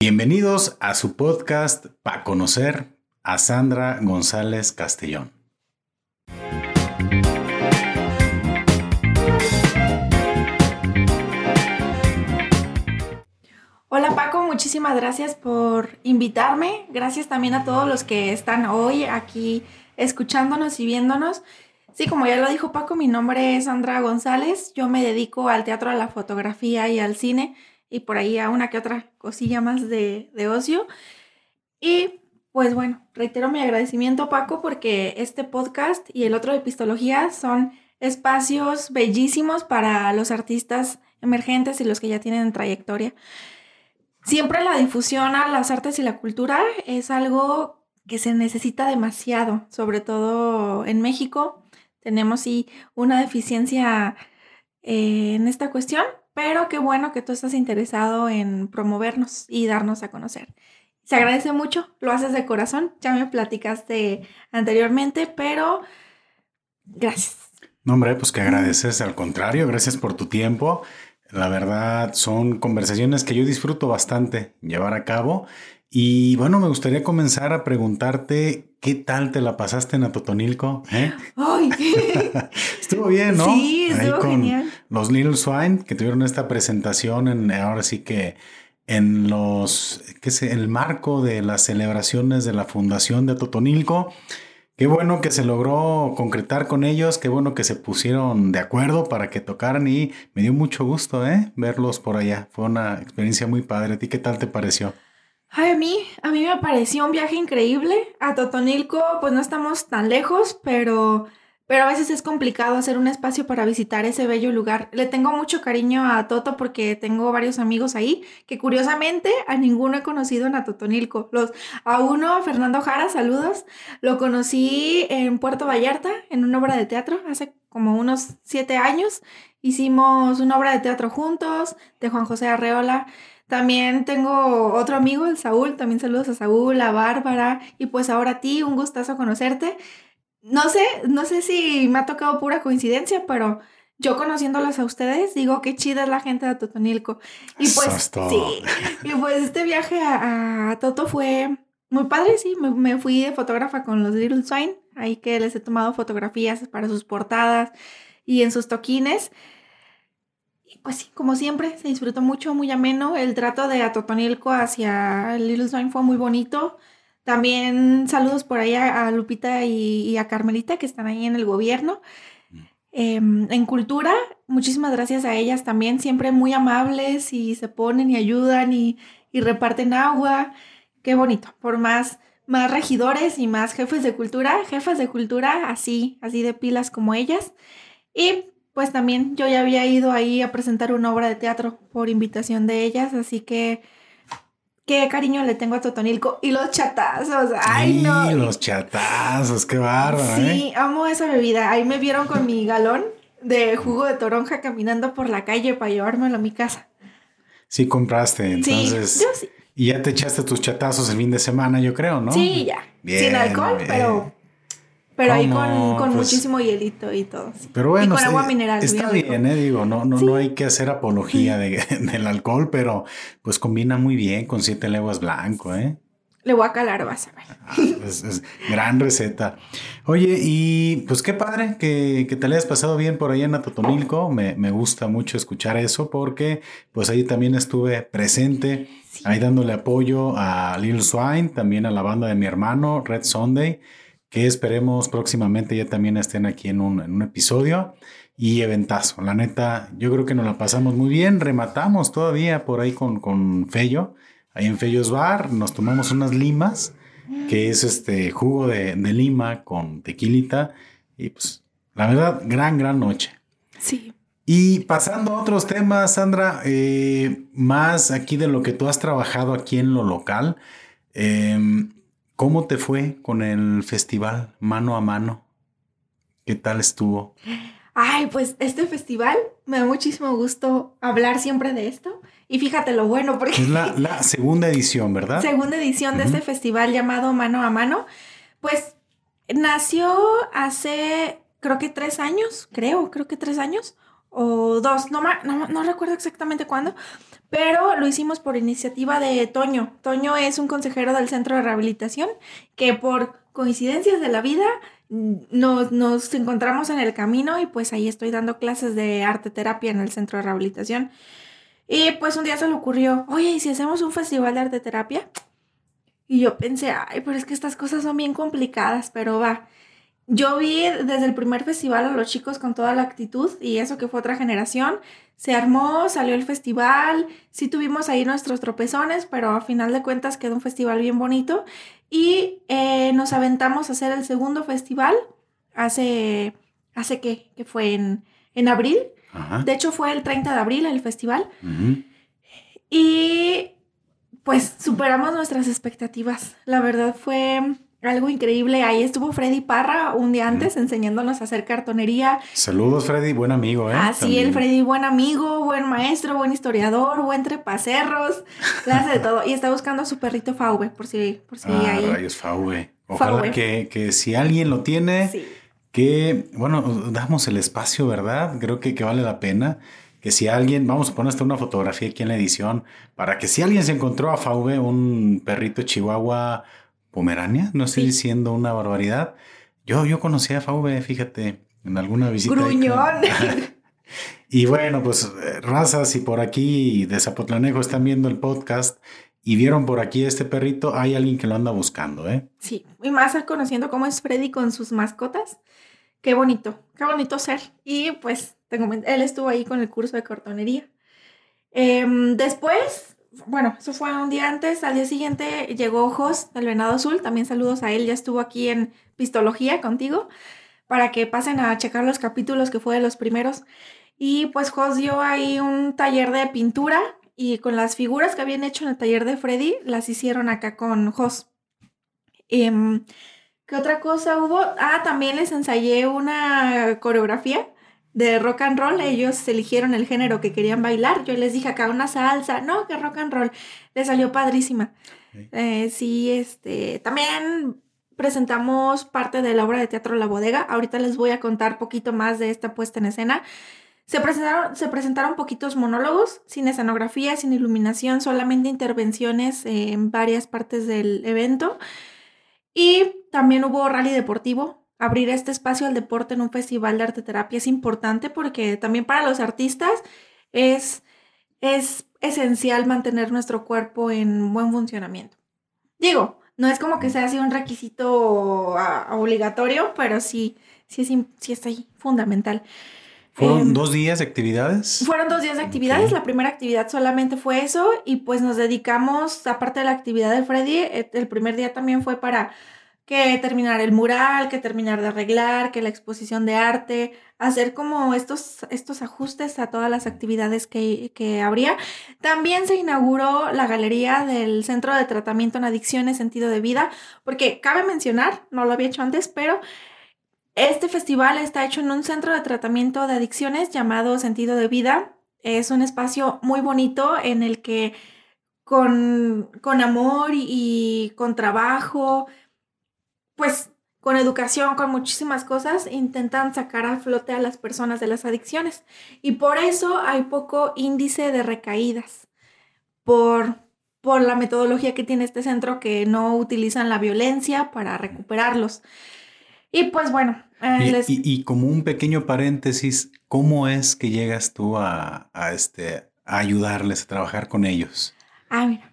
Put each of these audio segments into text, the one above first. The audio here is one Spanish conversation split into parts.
Bienvenidos a su podcast para conocer a Sandra González Castellón. Hola Paco, muchísimas gracias por invitarme. Gracias también a todos los que están hoy aquí escuchándonos y viéndonos. Sí, como ya lo dijo Paco, mi nombre es Sandra González. Yo me dedico al teatro, a la fotografía y al cine y por ahí a una que otra cosilla más de, ocio. Y pues bueno, reitero mi agradecimiento Paco porque este podcast y el otro de Epistología son espacios bellísimos para los artistas emergentes y los que ya tienen trayectoria. Siempre la difusión a las artes y la cultura es algo que se necesita demasiado, sobre todo en México. Tenemos sí una deficiencia eh, en esta cuestión, pero qué bueno que tú estás interesado en promovernos y darnos a conocer. Se agradece mucho, lo haces de corazón, ya me platicaste anteriormente, pero gracias. No, hombre, pues que agradeces, al contrario, gracias por tu tiempo. La verdad, son conversaciones que yo disfruto bastante llevar a cabo. Y bueno, me gustaría comenzar a preguntarte qué tal te la pasaste en Atotonilco. ¿Eh? ¡Ay! estuvo bien, ¿no? Sí, estuvo genial. Los Little Swine que tuvieron esta presentación en ahora sí que en los qué sé, el marco de las celebraciones de la fundación de Atotonilco. Qué bueno que se logró concretar con ellos, qué bueno que se pusieron de acuerdo para que tocaran y me dio mucho gusto ¿eh? verlos por allá. Fue una experiencia muy padre. ¿A ti qué tal te pareció? Ay, a mí, a mí me pareció un viaje increíble. A Totonilco, pues no estamos tan lejos, pero pero a veces es complicado hacer un espacio para visitar ese bello lugar. Le tengo mucho cariño a Toto porque tengo varios amigos ahí que curiosamente a ninguno he conocido en Atotonilco. Los, a uno, Fernando Jara, saludos, lo conocí en Puerto Vallarta en una obra de teatro hace como unos siete años. Hicimos una obra de teatro juntos de Juan José Arreola. También tengo otro amigo, el Saúl, también saludos a Saúl, a Bárbara y pues ahora a ti, un gustazo conocerte no sé, no sé si me ha tocado pura coincidencia, pero yo conociéndolas a ustedes, digo qué chida es la gente de Totonilco. Y pues, sí. Y pues este viaje a, Toto fue muy padre, sí. Me, fui de fotógrafa con los Little Swine, ahí que les he tomado fotografías para sus portadas y en sus toquines. Y pues sí, como siempre, se disfrutó mucho, muy ameno. El trato de Atotonilco hacia Little Swine fue muy bonito. También saludos por ahí a, Lupita y, a Carmelita que están ahí en el gobierno. Mm. Em, en cultura, muchísimas gracias a ellas también, siempre muy amables y se ponen y ayudan y, reparten agua. Qué bonito, por más, más regidores y más jefes de cultura, jefas de cultura así, así de pilas como ellas. Y pues también yo ya había ido ahí a presentar una obra de teatro por invitación de ellas, así que qué cariño le tengo a Totonilco. Y los chatazos, ay no. los chatazos, qué bárbaro. Sí, ¿eh? amo esa bebida. Ahí me vieron con mi galón de jugo de toronja caminando por la calle para llevármelo a mi casa. Sí, compraste, entonces. Sí, yo sí. Y ya te echaste tus chatazos el fin de semana, yo creo, ¿no? Sí, ya. Sin alcohol, pero pero ahí con, con pues muchísimo hielito y todo. Pero bueno, y con agua mineral. Está bien, eh, digo, no, no, no hay que hacer apología de, del alcohol, pero pues combina muy bien con siete leguas blanco, ¿eh? Le voy a calar, vas a ver. Ah, es, gran receta. Oye, y pues qué padre que, que, te le hayas pasado bien por ahí en Atotonilco. Me, me gusta mucho escuchar eso porque pues ahí también estuve presente, ahí dándole apoyo a Lil Swine, también a la banda de mi hermano, Red Sunday que esperemos próximamente ya también estén aquí en un, en un episodio. Y eventazo, la neta, yo creo que nos la pasamos muy bien. Rematamos todavía por ahí con, con Fello, ahí en Fellos Bar, nos tomamos unas limas, que es este jugo de, de lima con tequilita. Y pues, la verdad, gran, gran noche. Sí. Y pasando a otros temas, Sandra, eh, más aquí de lo que tú has trabajado aquí en lo local. Eh, ¿Cómo te fue con el festival Mano a Mano? ¿Qué tal estuvo? Ay, pues este festival me da muchísimo gusto hablar siempre de esto. Y fíjate lo bueno, porque... Es la, segunda edición, ¿verdad? Segunda edición de este festival llamado Mano a Mano. Pues nació hace, creo que tres años, creo, creo que tres años. o dos, no, no, no recuerdo exactamente cuándo, pero lo hicimos por iniciativa de Toño. Toño es un consejero del centro de rehabilitación que por coincidencias de la vida nos, nos encontramos en el camino y pues ahí estoy dando clases de arte terapia en el centro de rehabilitación. Y pues un día se le ocurrió, oye, ¿y si hacemos un festival de arte terapia? Y yo pensé, ay, pero es que estas cosas son bien complicadas, pero va. Yo vi desde el primer festival a los chicos con toda la actitud y eso que fue otra generación. Se armó, salió el festival, sí tuvimos ahí nuestros tropezones, pero a final de cuentas quedó un festival bien bonito. Y eh, nos aventamos a hacer el segundo festival hace, hace que, que fue en, en abril. De hecho fue el 30 de abril el festival. Y pues superamos nuestras expectativas. La verdad fue algo increíble. Ahí estuvo Freddy Parra un día antes enseñándonos a hacer cartonería. Saludos, Freddy, buen amigo, ¿eh? Ah, sí, el Freddy, buen amigo, buen maestro, buen historiador, buen trepacerros, clase de todo. Y está buscando a su perrito Fauve, por si, por si ah, rayos Fauve. Ojalá Que, que, si alguien lo tiene, que, bueno, damos el espacio, ¿verdad? Creo que, que vale la pena que si alguien, vamos a poner hasta una fotografía aquí en la edición, para que si alguien se encontró a Fauve, un perrito chihuahua Pomerania, no estoy diciendo una barbaridad. Yo, yo conocí a Fauve, fíjate, en alguna visita. Gruñón. y bueno, pues eh, razas y por aquí de Zapotlanejo están viendo el podcast y vieron por aquí este perrito, hay alguien que lo anda buscando, ¿eh? Sí, y más conociendo cómo es Freddy con sus mascotas. Qué bonito, qué bonito ser. Y pues tengo, él estuvo ahí con el curso de cartonería. Em, después bueno, eso fue un día antes. Al día siguiente llegó Jos del Venado Azul. También saludos a él. Ya estuvo aquí en Pistología contigo para que pasen a checar los capítulos que fue de los primeros. Y pues Jos dio ahí un taller de pintura y con las figuras que habían hecho en el taller de Freddy, las hicieron acá con Jos. Em, ¿Qué otra cosa hubo? Ah, también les ensayé una coreografía de rock and roll, ellos eligieron el género que querían bailar. Yo les dije acá una salsa, no, que rock and roll. Les salió padrísima. Eh, sí, este, también presentamos parte de la obra de teatro La Bodega. Ahorita les voy a contar poquito más de esta puesta en escena. Se presentaron, se presentaron poquitos monólogos, sin escenografía, sin iluminación, solamente intervenciones en varias partes del evento. Y también hubo rally deportivo, abrir este espacio al deporte en un festival de arte terapia es importante porque también para los artistas es, es esencial mantener nuestro cuerpo en buen funcionamiento. Digo, no es como que sea así un requisito obligatorio, pero sí, sí, es, sí es ahí fundamental. ¿Fueron em, dos días de actividades? Fueron dos días de actividades. La primera actividad solamente fue eso y pues nos dedicamos, aparte de la actividad de Freddy, eh, el primer día también fue para que terminar el mural, que terminar de arreglar, que la exposición de arte, hacer como estos, estos ajustes a todas las actividades que, que habría. También se inauguró la galería del Centro de Tratamiento en Adicciones, Sentido de Vida, porque cabe mencionar, no lo había hecho antes, pero este festival está hecho en un centro de tratamiento de adicciones llamado Sentido de Vida. Es un espacio muy bonito en el que con, con amor y con trabajo, pues con educación, con muchísimas cosas, intentan sacar a flote a las personas de las adicciones. Y por eso hay poco índice de recaídas, por, por la metodología que tiene este centro que no utilizan la violencia para recuperarlos. Y pues bueno. Eh, y, como un pequeño paréntesis, ¿cómo es que llegas tú a, a, este, a ayudarles a trabajar con ellos? Ah, mira.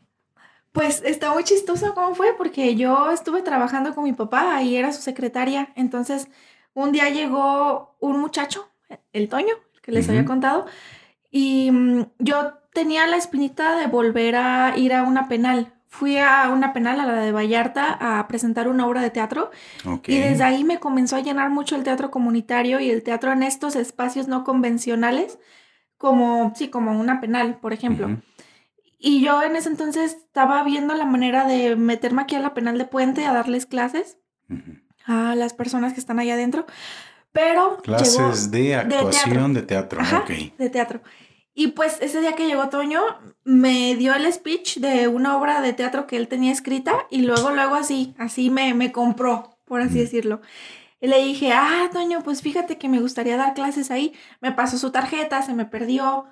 Pues está muy chistoso cómo fue, porque yo estuve trabajando con mi papá y era su secretaria. Entonces, un día llegó un muchacho, el Toño, que les había contado, y mm, yo tenía la espinita de volver a ir a una penal. Fui a una penal, a la de Vallarta, a presentar una obra de teatro. Y desde ahí me comenzó a llenar mucho el teatro comunitario y el teatro en estos espacios no convencionales, como, sí, como una penal, por ejemplo. Y yo en ese entonces estaba viendo la manera de meterme aquí a la penal de puente a darles clases a las personas que están allá adentro. Pero. Clases de actuación de teatro. De teatro. Y pues ese día que llegó Toño, me dio el speech de una obra de teatro que él tenía escrita y luego, luego así, así me, me compró, por así decirlo. Y le dije, ah, Toño, pues fíjate que me gustaría dar clases ahí. Me pasó su tarjeta, se me perdió.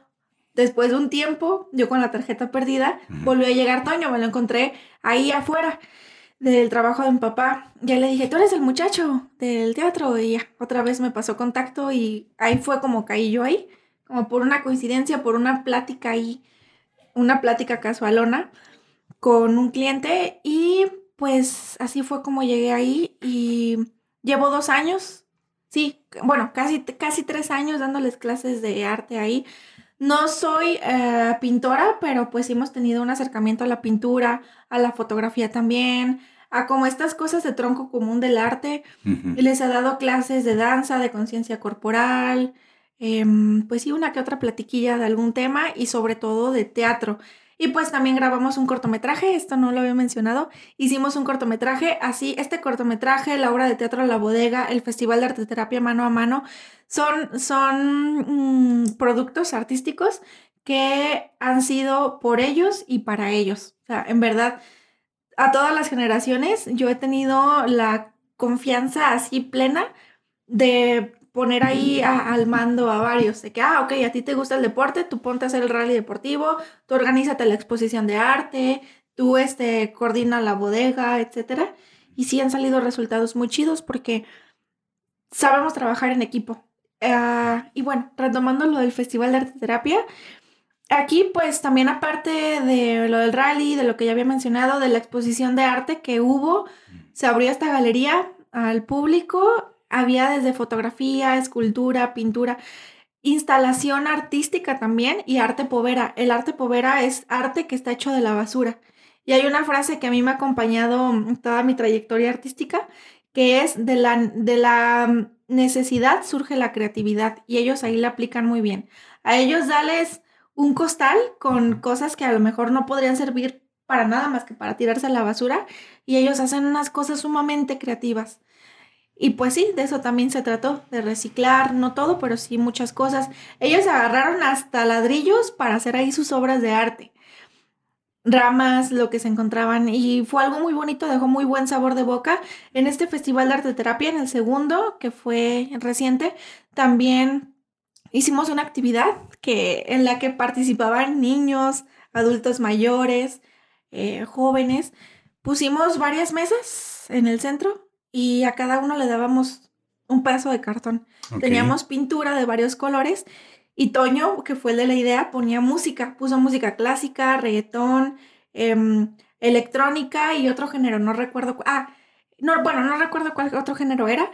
Después de un tiempo, yo con la tarjeta perdida, volvió a llegar Toño, me lo encontré ahí afuera del trabajo de mi papá. Ya le dije, tú eres el muchacho del teatro. Y ya, otra vez me pasó contacto y ahí fue como caí yo ahí, como por una coincidencia, por una plática ahí, una plática casualona con un cliente. Y pues así fue como llegué ahí y llevo dos años, sí, bueno, casi, casi tres años dándoles clases de arte ahí. No soy eh, pintora, pero pues hemos tenido un acercamiento a la pintura, a la fotografía también, a como estas cosas de tronco común del arte. Les he dado clases de danza, de conciencia corporal, em, pues sí, una que otra platiquilla de algún tema y sobre todo de teatro. Y pues también grabamos un cortometraje, esto no lo había mencionado. Hicimos un cortometraje, así, este cortometraje, la obra de teatro La Bodega, el Festival de Arte Terapia Mano a Mano, son, son mm, productos artísticos que han sido por ellos y para ellos. O sea, en verdad, a todas las generaciones, yo he tenido la confianza así plena de poner ahí al mando a varios, de que, ah, ok, a ti te gusta el deporte, tú ponte a hacer el rally deportivo, tú organízate la exposición de arte, tú este, coordina la bodega, etcétera. Y sí han salido resultados muy chidos porque sabemos trabajar en equipo. Ah, y bueno, retomando lo del Festival de Arte Terapia, Aquí, pues también aparte de lo del rally, de lo que ya había mencionado, de la exposición de arte que hubo, se abrió esta galería al público. Había desde fotografía, escultura, pintura, instalación artística también y arte povera. El arte povera es arte que está hecho de la basura. Y hay una frase que a mí me ha acompañado toda mi trayectoria artística, que es de la, de la necesidad surge la creatividad y ellos ahí la aplican muy bien. A ellos dales un costal con cosas que a lo mejor no podrían servir para nada más que para tirarse a la basura y ellos hacen unas cosas sumamente creativas. Y pues sí, de eso también se trató, de reciclar, no todo, pero sí muchas cosas. Ellos agarraron hasta ladrillos para hacer ahí sus obras de arte, ramas, lo que se encontraban, y fue algo muy bonito, dejó muy buen sabor de boca. En este Festival de Arte Terapia, en el segundo, que fue reciente, también hicimos una actividad que, en la que participaban niños, adultos mayores, eh, jóvenes. Pusimos varias mesas en el centro y a cada uno le dábamos un pedazo de cartón. Teníamos pintura de varios colores y Toño, que fue el de la idea, ponía música. Puso música clásica, reggaetón, em, electrónica y otro género. No recuerdo. Ah, no, bueno, no recuerdo cuál otro género era.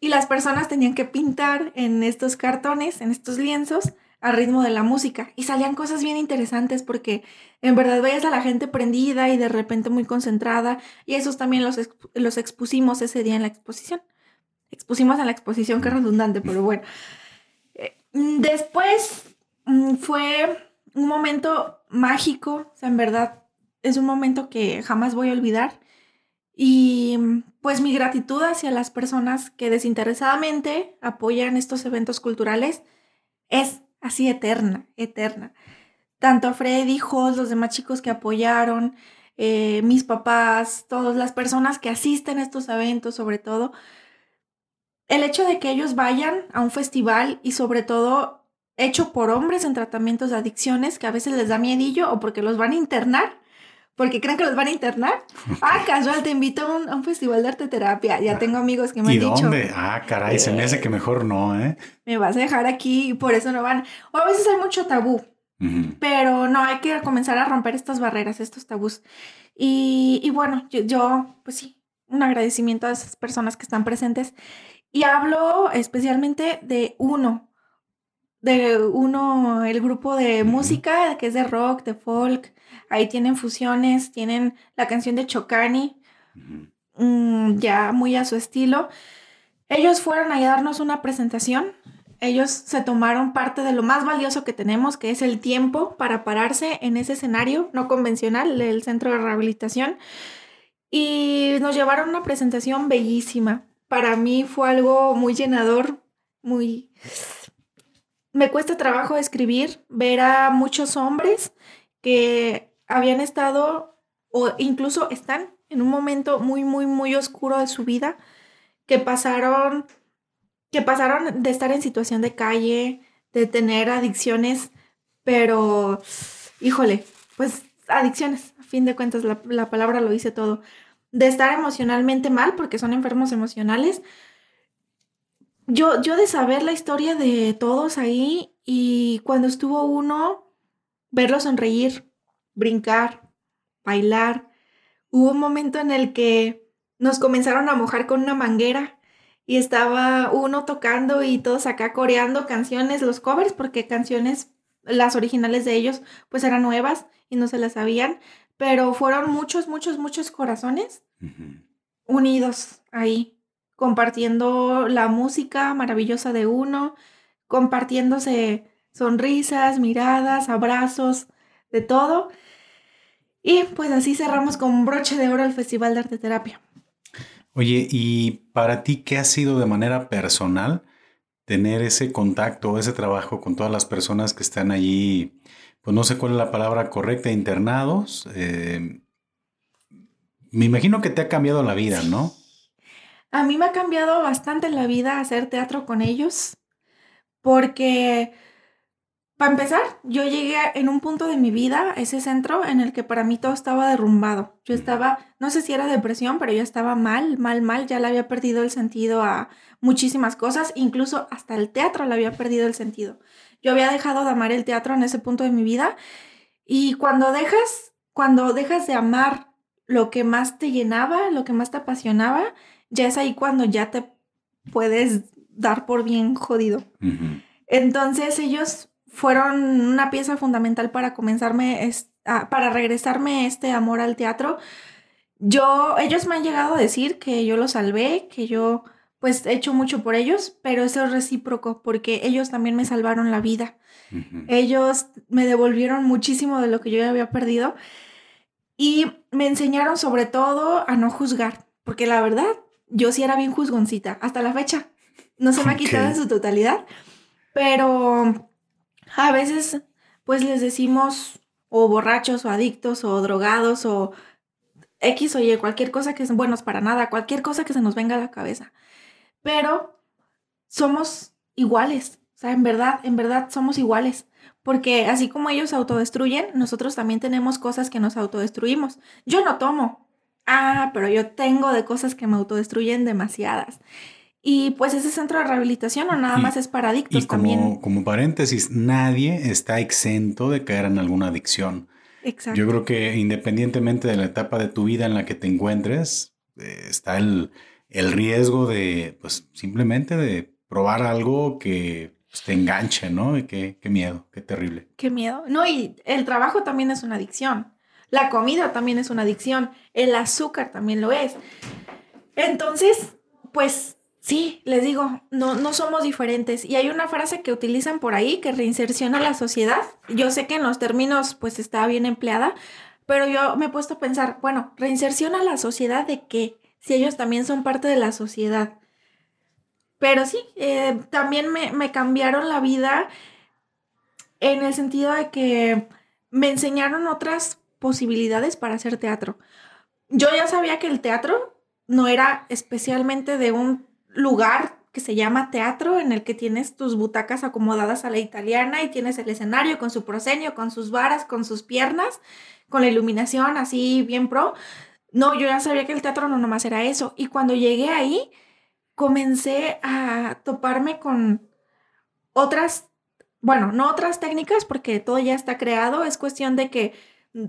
Y las personas tenían que pintar en estos cartones, en estos lienzos, al ritmo de la música. Y salían cosas bien interesantes porque en verdad veías a la gente prendida y de repente muy concentrada. Y esos también los, los expusimos ese día en la exposición. Expusimos en la exposición, qué redundante, pero bueno. Eh, después mm, fue un momento mágico, o sea, en verdad es un momento que jamás voy a olvidar. Y pues mi gratitud hacia las personas que desinteresadamente apoyan estos eventos culturales es así eterna, eterna. Tanto Freddy, Jos, los demás chicos que apoyaron, eh, mis papás, todas las personas que asisten a estos eventos, sobre todo, el hecho de que ellos vayan a un festival y sobre todo hecho por hombres en tratamientos de adicciones que a veces les da miedillo o porque los van a internar, porque creen que los van a internar. Ah, casual, te invito a un, festival de arte terapia. Ya ah, tengo amigos que me han dicho. ¿Y dónde? Ah, caray, se me hace que mejor no, ¿eh? Me vas a dejar aquí y por eso no van. O a veces hay mucho tabú. Pero no, hay que comenzar a romper estas barreras, estos tabús. Y, y bueno, yo, yo, pues sí, un agradecimiento a esas personas que están presentes. Y hablo especialmente de uno, de uno, el grupo de música, que es de rock, de folk, Ahí tienen fusiones, tienen la canción de Chocani, mm, ya muy a su estilo. Ellos fueron a darnos una presentación. Ellos se tomaron parte de lo más valioso que tenemos, que es el tiempo para pararse en ese escenario no convencional del centro de rehabilitación. Y nos llevaron una presentación bellísima. Para mí fue algo muy llenador, muy... Me cuesta trabajo escribir, ver a muchos hombres que habían estado o incluso están en un momento muy, muy, muy oscuro de su vida que pasaron, que pasaron de estar en situación de calle, de tener adicciones, pero, híjole, pues adicciones, a fin de cuentas la, la palabra lo dice todo, de estar emocionalmente mal, porque son enfermos emocionales. Yo, yo de saber la historia de todos ahí y cuando estuvo uno, verlo sonreír, brincar, bailar. Hubo un momento en el que nos comenzaron a mojar con una manguera y estaba uno tocando y todos acá coreando canciones, los covers, porque canciones, las originales de ellos, pues eran nuevas y no se las sabían, pero fueron muchos, muchos, muchos corazones unidos ahí, compartiendo la música maravillosa de uno, compartiéndose sonrisas, miradas, abrazos, de todo. Y pues así cerramos con broche de oro el Festival de Arte Terapia. Oye, ¿y para ti qué ha sido de manera personal tener ese contacto, ese trabajo con todas las personas que están allí? Pues no sé cuál es la palabra correcta, internados. Eh, me imagino que te ha cambiado la vida, ¿no? A mí me ha cambiado bastante la vida hacer teatro con ellos, porque para empezar, yo llegué en un punto de mi vida, ese centro, en el que para mí todo estaba derrumbado. Yo estaba, no sé si era depresión, pero yo estaba mal, mal, mal. Ya le había perdido el sentido a muchísimas cosas, incluso hasta el teatro le había perdido el sentido. Yo había dejado de amar el teatro en ese punto de mi vida y cuando dejas, cuando dejas de amar lo que más te llenaba, lo que más te apasionaba, ya es ahí cuando ya te puedes dar por bien jodido. Entonces ellos fueron una pieza fundamental para comenzarme, para regresarme este amor al teatro. Yo, ellos me han llegado a decir que yo los salvé, que yo pues he hecho mucho por ellos, pero eso es recíproco porque ellos también me salvaron la vida. Ellos me devolvieron muchísimo de lo que yo había perdido y me enseñaron sobre todo a no juzgar, porque la verdad, yo sí era bien juzgoncita hasta la fecha. No se me ha quitado en su totalidad, pero a veces pues les decimos o borrachos o adictos o drogados o X o Y, cualquier cosa que es buenos para nada, cualquier cosa que se nos venga a la cabeza. Pero somos iguales, o sea, en verdad, en verdad somos iguales. Porque así como ellos autodestruyen, nosotros también tenemos cosas que nos autodestruimos. Yo no tomo. Ah, pero yo tengo de cosas que me autodestruyen demasiadas. Y pues ese centro de rehabilitación o nada más es para adictos y como, también. Como paréntesis, nadie está exento de caer en alguna adicción. Exacto. Yo creo que independientemente de la etapa de tu vida en la que te encuentres, eh, está el, el, riesgo de, pues simplemente de probar algo que pues, te enganche, ¿no? Y qué, qué miedo, qué terrible. Qué miedo. No, y el trabajo también es una adicción. La comida también es una adicción. El azúcar también lo es. Entonces, pues Sí, les digo, no, no somos diferentes. Y hay una frase que utilizan por ahí que reinserción a la sociedad. Yo sé que en los términos pues está bien empleada, pero yo me he puesto a pensar, bueno, reinserción a la sociedad de qué? Si ellos también son parte de la sociedad. Pero sí, eh, también me, me cambiaron la vida en el sentido de que me enseñaron otras posibilidades para hacer teatro. Yo ya sabía que el teatro no era especialmente de un lugar que se llama teatro, en el que tienes tus butacas acomodadas a la italiana y tienes el escenario con su proscenio, con sus varas, con sus piernas, con la iluminación así bien pro. No, yo ya sabía que el teatro no nomás era eso. Y cuando llegué ahí, comencé a toparme con otras, bueno, no otras técnicas porque todo ya está creado, es cuestión de que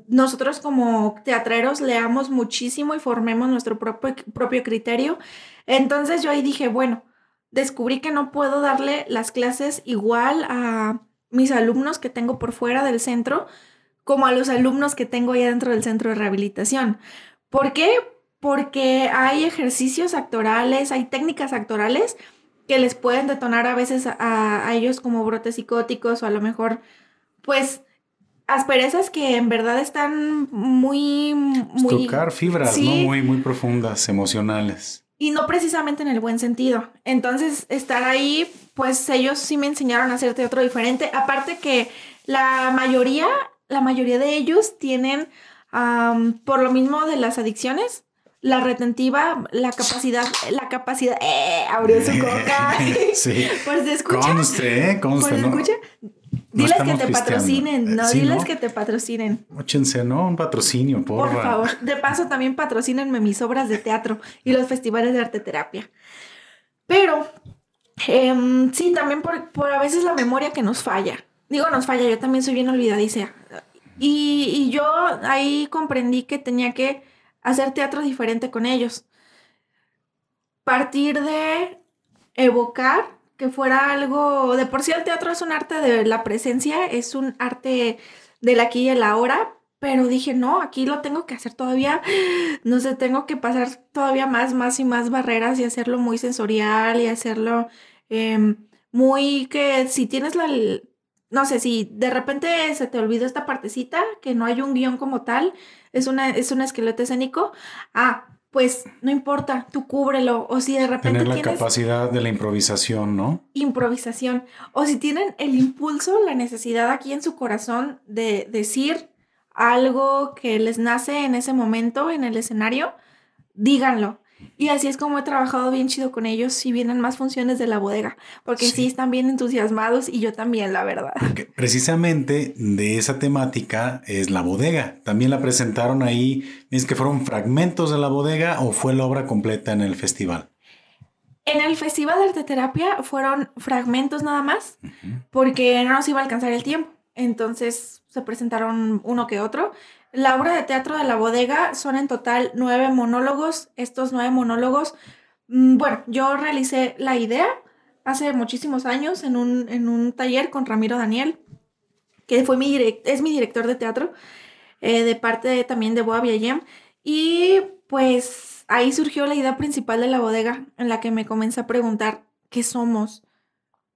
nosotros como teatreros leamos muchísimo y formemos nuestro propio, propio criterio. Entonces yo ahí dije, bueno, descubrí que no puedo darle las clases igual a mis alumnos que tengo por fuera del centro como a los alumnos que tengo ya dentro del centro de rehabilitación. ¿Por qué? Porque hay ejercicios actorales, hay técnicas actorales que les pueden detonar a veces a, a ellos como brotes psicóticos o a lo mejor, pues, asperezas que en verdad están muy... muy Tocar fibras, ¿no? Muy, muy profundas, emocionales. Y no precisamente en el buen sentido. Entonces, estar ahí, pues ellos sí me enseñaron a hacer teatro diferente. Aparte que la mayoría, la mayoría de ellos tienen, por lo mismo de las adicciones, la retentiva, la capacidad, la capacidad, eh, abrió su coca. sí. Pues se escucha. Conste, eh, conste, Pues ¿no? escucha. Diles que te patrocinen, no, sí, diles ¿no? que te patrocinen. Óchense, ¿no? Un patrocinio, porfa. Por favor. De paso, también patrocínenme mis obras de teatro y los festivales de arte terapia. Pero, em, sí, también por, por a veces la memoria que nos falla. Digo, nos falla, yo también soy bien olvidadiza. Y, y yo ahí comprendí que tenía que hacer teatro diferente con ellos. Partir de evocar que fuera algo, de por sí el teatro es un arte de la presencia, es un arte del aquí y el ahora, pero dije, no, aquí lo tengo que hacer todavía, no sé, tengo que pasar todavía más, más y más barreras y hacerlo muy sensorial y hacerlo em, muy que si tienes la, no sé, si de repente se te olvidó esta partecita, que no hay un guion como tal, es, una, es un esqueleto escénico, ah, pues no importa, tú cúbrelo, o si de repente Tener la tienes capacidad de la improvisación, ¿no? improvisación. O si tienen el impulso, la necesidad aquí en su corazón de decir algo que les nace en ese momento, en el escenario, díganlo. Y así es como he trabajado bien chido con ellos y vienen más funciones de la bodega, porque sí, Sí. están bien entusiasmados y yo también, la verdad. Precisamente de esa temática es la bodega. También la presentaron ahí. ¿Es que fueron fragmentos de la bodega o fue la obra completa en el festival? En el Festival de Arte Terapia fueron fragmentos nada más, porque no nos iba a alcanzar el tiempo. Entonces se presentaron uno que otro. La obra de teatro de la bodega son en total nueve monólogos. Estos nueve monólogos, mm, bueno, yo realicé la idea hace muchísimos años en un, en un taller con Ramiro Daniel, que fue mi direc- es mi director de teatro, eh, de parte también de Boa Viayem. Y pues ahí surgió la idea principal de la bodega, en la que me comencé a preguntar, ¿qué somos?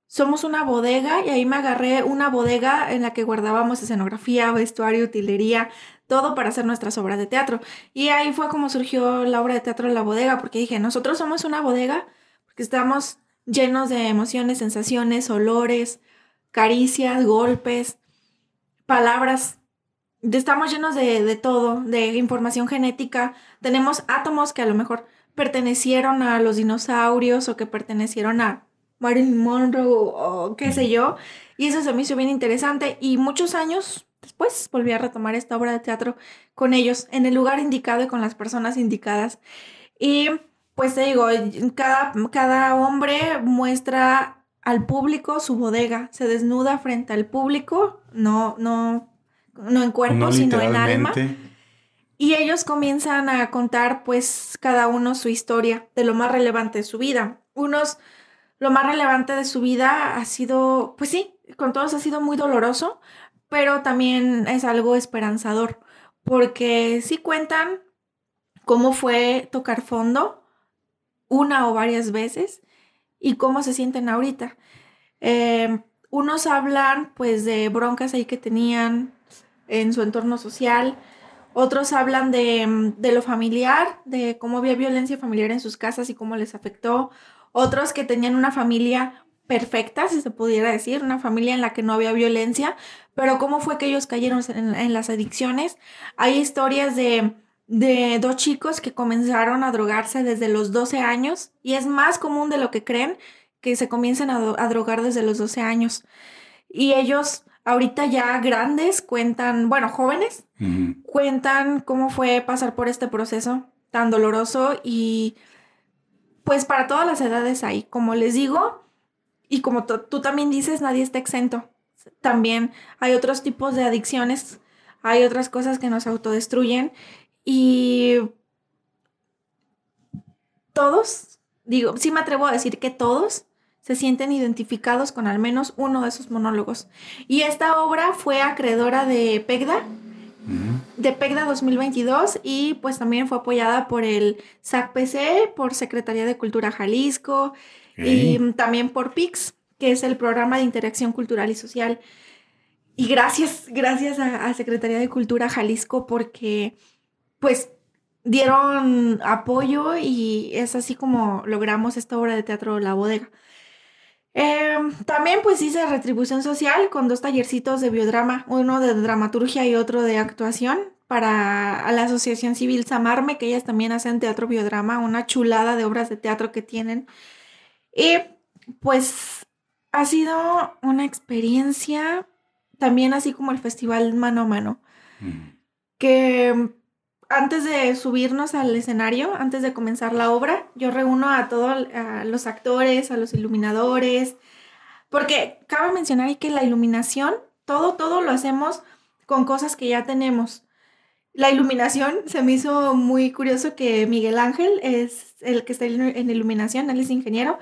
Somos una bodega y ahí me agarré una bodega en la que guardábamos escenografía, vestuario, utilería, todo para hacer nuestras obras de teatro. Y ahí fue como surgió la obra de teatro de la bodega, porque dije, nosotros somos una bodega porque estamos llenos de emociones, sensaciones, olores, caricias, golpes, palabras. Estamos llenos de, de todo, de información genética. Tenemos átomos que a lo mejor pertenecieron a los dinosaurios o que pertenecieron a Marilyn Monroe o, o qué sé yo. Y eso se me hizo bien interesante. Y muchos años después volví a retomar esta obra de teatro con ellos, en el lugar indicado y con las personas indicadas. Y pues te digo, cada, cada hombre muestra al público su bodega, se desnuda frente al público, no, no, no en cuerpo, no sino en alma. Y ellos comienzan a contar, pues, cada uno su historia de lo más relevante de su vida. Unos, lo más relevante de su vida ha sido, pues sí, con todos ha sido muy doloroso, pero también es algo esperanzador, porque sí cuentan cómo fue tocar fondo una o varias veces y cómo se sienten ahorita. Eh, unos hablan, pues, de broncas ahí que tenían en su entorno social, otros hablan de, mm, de, lo familiar, de cómo había violencia familiar en sus casas y cómo les afectó. Otros que tenían una familia perfecta, si se pudiera decir, una familia en la que no había violencia, pero cómo fue que ellos cayeron en, en las adicciones. Hay historias de, de dos chicos que comenzaron a drogarse desde los 12 años y es más común de lo que creen que se comiencen a, a drogar desde los 12 años. Y ellos ahorita ya grandes cuentan, bueno, jóvenes, Uh -huh. cuentan cómo fue pasar por este proceso tan doloroso y pues para todas las edades hay, como les digo, y como tú también dices, nadie está exento. También hay otros tipos de adicciones, hay otras cosas que nos autodestruyen y todos, digo, sí me atrevo a decir que todos se sienten identificados con al menos uno de esos monólogos. Y esta obra fue acreedora de PEGDA, de PEGDA 2022, y pues también fue apoyada por el SACPC, por Secretaría de Cultura Jalisco, y también por PIX, que es el Programa de Interacción Cultural y Social. Y gracias, gracias a, a Secretaría de Cultura Jalisco porque pues dieron apoyo y es así como logramos esta obra de teatro La Bodega. Eh, también pues hice retribución social con dos tallercitos de biodrama, uno de dramaturgia y otro de actuación, para la Asociación Civil Samarme, que ellas también hacen teatro biodrama, una chulada de obras de teatro que tienen. Y pues ha sido una experiencia también así como el festival mano a mano, que antes de subirnos al escenario, antes de comenzar la obra, yo reúno a todos los actores, a los iluminadores, porque cabe mencionar que la iluminación, todo, todo lo hacemos con cosas que ya tenemos. La iluminación se me hizo muy curioso que Miguel Ángel es el que está en iluminación, él es ingeniero,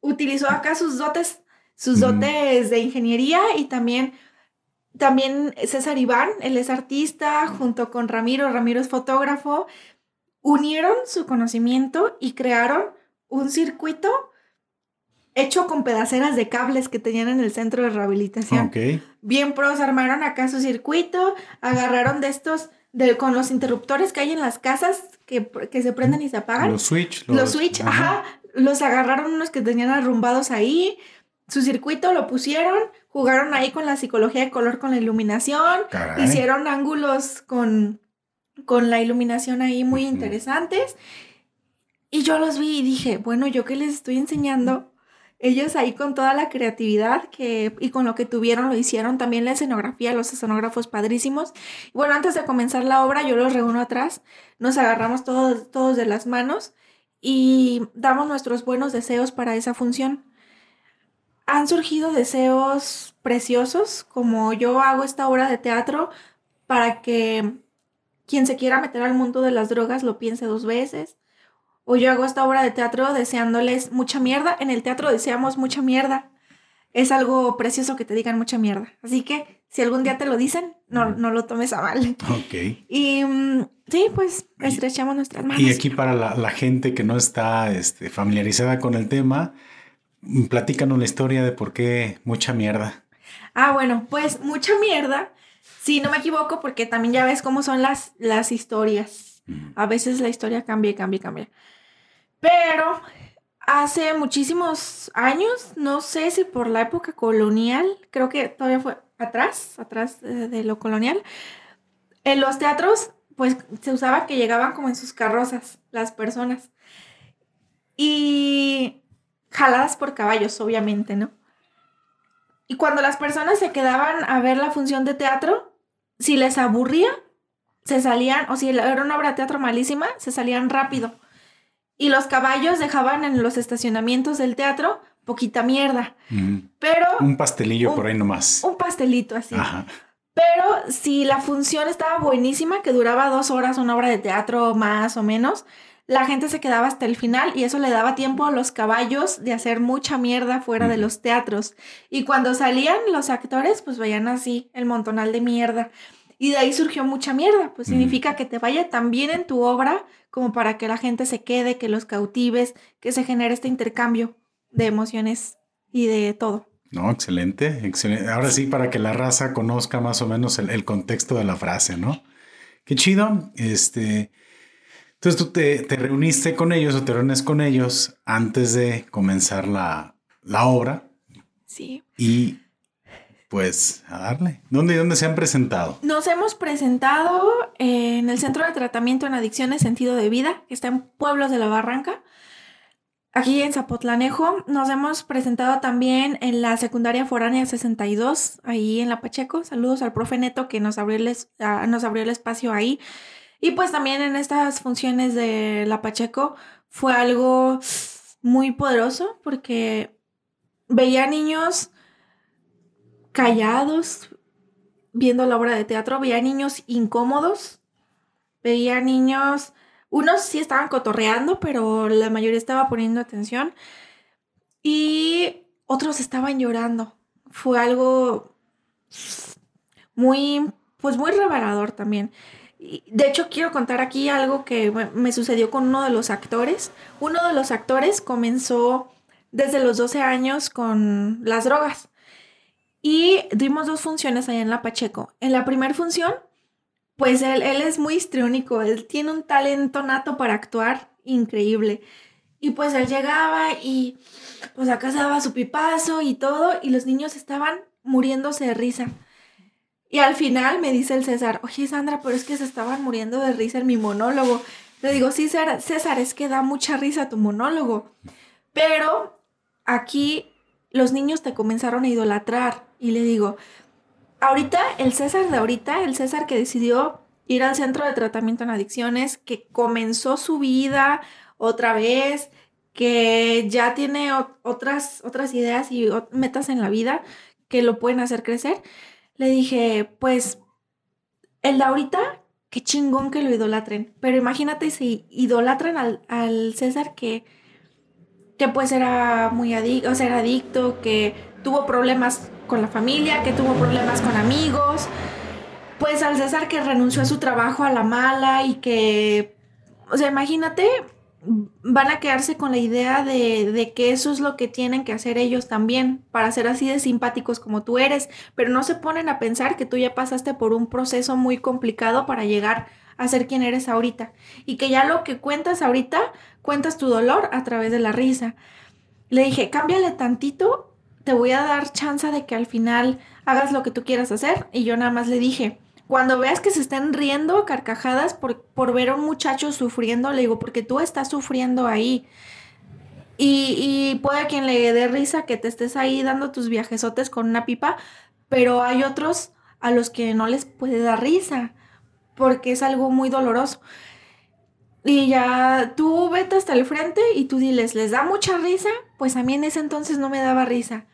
utilizó acá sus dotes, sus dotes de ingeniería y también también César Iván, él es artista, junto con Ramiro, Ramiro es fotógrafo, unieron su conocimiento y crearon un circuito hecho con pedaceras de cables que tenían en el centro de rehabilitación. Bien pros, armaron acá su circuito, agarraron de estos, de, con los interruptores que hay en las casas que, se prenden y se apagan. Los switch. Los, switch, ajá. Los agarraron unos que tenían arrumbados ahí, su circuito lo pusieron, jugaron ahí con la psicología de color, con la iluminación, hicieron ángulos con, con la iluminación ahí muy interesantes. Y yo los vi y dije, bueno, yo que les estoy enseñando, ellos ahí con toda la creatividad que, y con lo que tuvieron lo hicieron, también la escenografía, los escenógrafos padrísimos. bueno, antes de comenzar la obra, yo los reúno atrás, nos agarramos todos, todos de las manos y damos nuestros buenos deseos para esa función han surgido deseos preciosos, como yo hago esta obra de teatro para que quien se quiera meter al mundo de las drogas lo piense dos veces. O yo hago esta obra de teatro deseándoles mucha mierda. En el teatro deseamos mucha mierda. Es algo precioso que te digan mucha mierda. Así que si algún día te lo dicen, no, no lo tomes a mal. Ok. Y mm, sí, pues estrechamos nuestras manos. Y aquí para la, gente que no está este, familiarizada con el tema, Platícanos la historia de por qué mucha mierda. Ah, bueno, pues mucha mierda. Si no me equivoco, porque también ya ves cómo son las, las historias. A veces la historia cambia, cambia, cambia. Pero hace muchísimos años, no sé si por la época colonial, creo que todavía fue atrás, atrás de, de lo colonial, en los teatros, pues se usaba que llegaban como en sus carrozas las personas. Y jaladas por caballos, obviamente, ¿no? Y cuando las personas se quedaban a ver la función de teatro, si les aburría, se salían, o si era una obra de teatro malísima, se salían rápido. Y los caballos dejaban en los estacionamientos del teatro poquita mierda. Pero... Un pastelillo por ahí nomás. Un pastelito así. Pero si la función estaba buenísima, que duraba dos horas una obra de teatro más o menos, la gente se quedaba hasta el final y eso le daba tiempo a los caballos de hacer mucha mierda fuera de los teatros. Y cuando salían los actores, pues veían así el montonal de mierda. Y de ahí surgió mucha mierda, pues significa que te vaya tan bien en tu obra como para que la gente se quede, que los cautives, que se genere este intercambio de emociones y de todo. No, excelente, excelente. Ahora sí, para que la raza conozca más o menos el, el contexto de la frase, ¿no? Qué chido. Este, entonces tú te, reuniste con ellos o te reúnes con ellos antes de comenzar la, obra. Sí. Y pues a darle. ¿Dónde, ¿Dónde se han presentado? Nos hemos presentado en el Centro de Tratamiento en Adicciones Sentido de Vida, que está en Pueblos de la Barranca. Aquí en Zapotlanejo nos hemos presentado también en la secundaria foránea 62, ahí en La Pacheco. Saludos al profe Neto que nos abrió el, ah, nos abrió el espacio ahí. Y pues también en estas funciones de La Pacheco fue algo muy poderoso porque veía niños callados viendo la obra de teatro, veía niños incómodos, veía niños, unos sí estaban cotorreando, pero la mayoría estaba poniendo atención y otros estaban llorando. Fue algo muy, pues muy revelador también. De hecho, quiero contar aquí algo que me sucedió con uno de los actores. Uno de los actores comenzó desde los 12 años con las drogas. Y dimos dos funciones allá en La Pacheco. En la primera función, pues él, es muy histriónico, él tiene un talento nato para actuar increíble. Y pues él llegaba y pues acá daba su pipazo y todo, y los niños estaban muriéndose de risa. Y al final me dice el César, oye Sandra, pero es que se estaban muriendo de risa en mi monólogo. Le digo, sí, César, es que da mucha risa tu monólogo. Pero aquí los niños te comenzaron a idolatrar. Y le digo, ahorita, el César de ahorita, el César que decidió ir al centro de tratamiento en adicciones, que comenzó su vida otra vez, que ya tiene otras, otras ideas y metas en la vida que lo pueden hacer crecer, le dije, pues, el de ahorita, qué chingón que lo idolatren. Pero imagínate si idolatran al, César que, que pues era muy adicto, o sea, era adicto, que tuvo problemas con la familia, que tuvo problemas con amigos. Pues al César que renunció a su trabajo a la mala y que, o sea, imagínate van a quedarse con la idea de, que eso es lo que tienen que hacer ellos también para ser así de simpáticos como tú eres, pero no se ponen a pensar que tú ya pasaste por un proceso muy complicado para llegar a ser quien eres ahorita. Y que ya lo que cuentas ahorita, cuentas tu dolor a través de la risa. Le dije, cámbiale tantito, te voy a dar chance de que al final hagas lo que tú quieras hacer y yo nada más le dije, cuando veas que se están riendo carcajadas por, por ver a un muchacho sufriendo, le digo, porque tú estás sufriendo ahí. Y, y puede quien le dé risa que te estés ahí dando tus viajesotes con una pipa, pero hay otros a los que no les puede dar risa, porque es algo muy doloroso. Y ya tú vete hasta el frente y tú diles, ¿les da mucha risa? Pues a mí en ese entonces no me daba risa.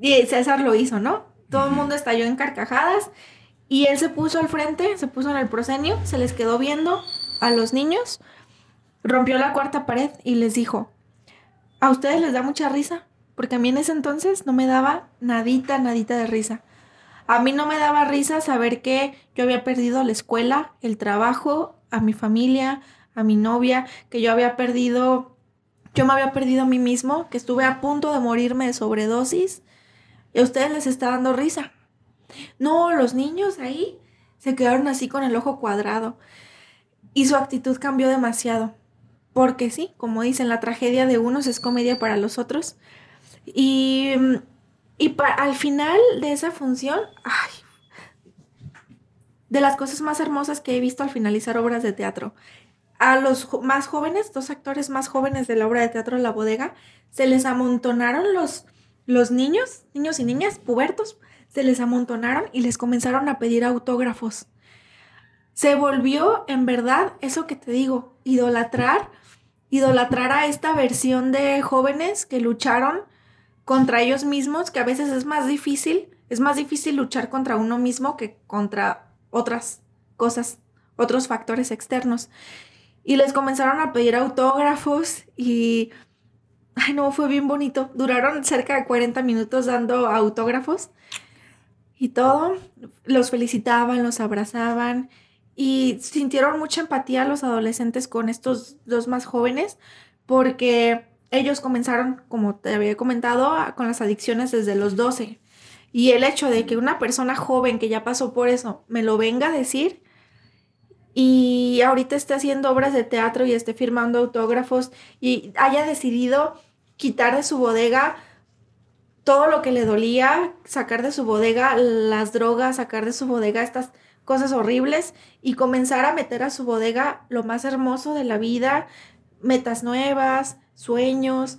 Y César lo hizo, ¿no? Todo el mundo estalló en carcajadas y él se puso al frente, se puso en el proscenio, se les quedó viendo a los niños, rompió la cuarta pared y les dijo, ¿a ustedes les da mucha risa? Porque a mí en ese entonces no me daba nadita, nadita de risa. A mí no me daba risa saber que yo había perdido la escuela, el trabajo, a mi familia, a mi novia, que yo había perdido, yo me había perdido a mí mismo, que estuve a punto de morirme de sobredosis y a ustedes les está dando risa. No, los niños ahí se quedaron así con el ojo cuadrado. Y su actitud cambió demasiado. Porque sí, como dicen, la tragedia de unos es comedia para los otros. Y, y al final de esa función, ay, de las cosas más hermosas que he visto al finalizar obras de teatro. A los más jóvenes, dos actores más jóvenes de la obra de teatro La Bodega, se les amontonaron los, los niños, niños y niñas, pubertos, se les amontonaron y les comenzaron a pedir autógrafos. Se volvió, en verdad, eso que te digo, idolatrar, idolatrar a esta versión de jóvenes que lucharon contra ellos mismos, que a veces es más difícil, es más difícil luchar contra uno mismo que contra otras cosas, otros factores externos. Y les comenzaron a pedir autógrafos y... Ay, no, fue bien bonito. Duraron cerca de 40 minutos dando autógrafos y todo, los felicitaban, los abrazaban y sintieron mucha empatía los adolescentes con estos dos más jóvenes porque ellos comenzaron, como te había comentado, con las adicciones desde los 12. Y el hecho de que una persona joven que ya pasó por eso me lo venga a decir y ahorita esté haciendo obras de teatro y esté firmando autógrafos y haya decidido quitar de su bodega todo lo que le dolía, sacar de su bodega las drogas, sacar de su bodega estas cosas horribles y comenzar a meter a su bodega lo más hermoso de la vida, metas nuevas, sueños,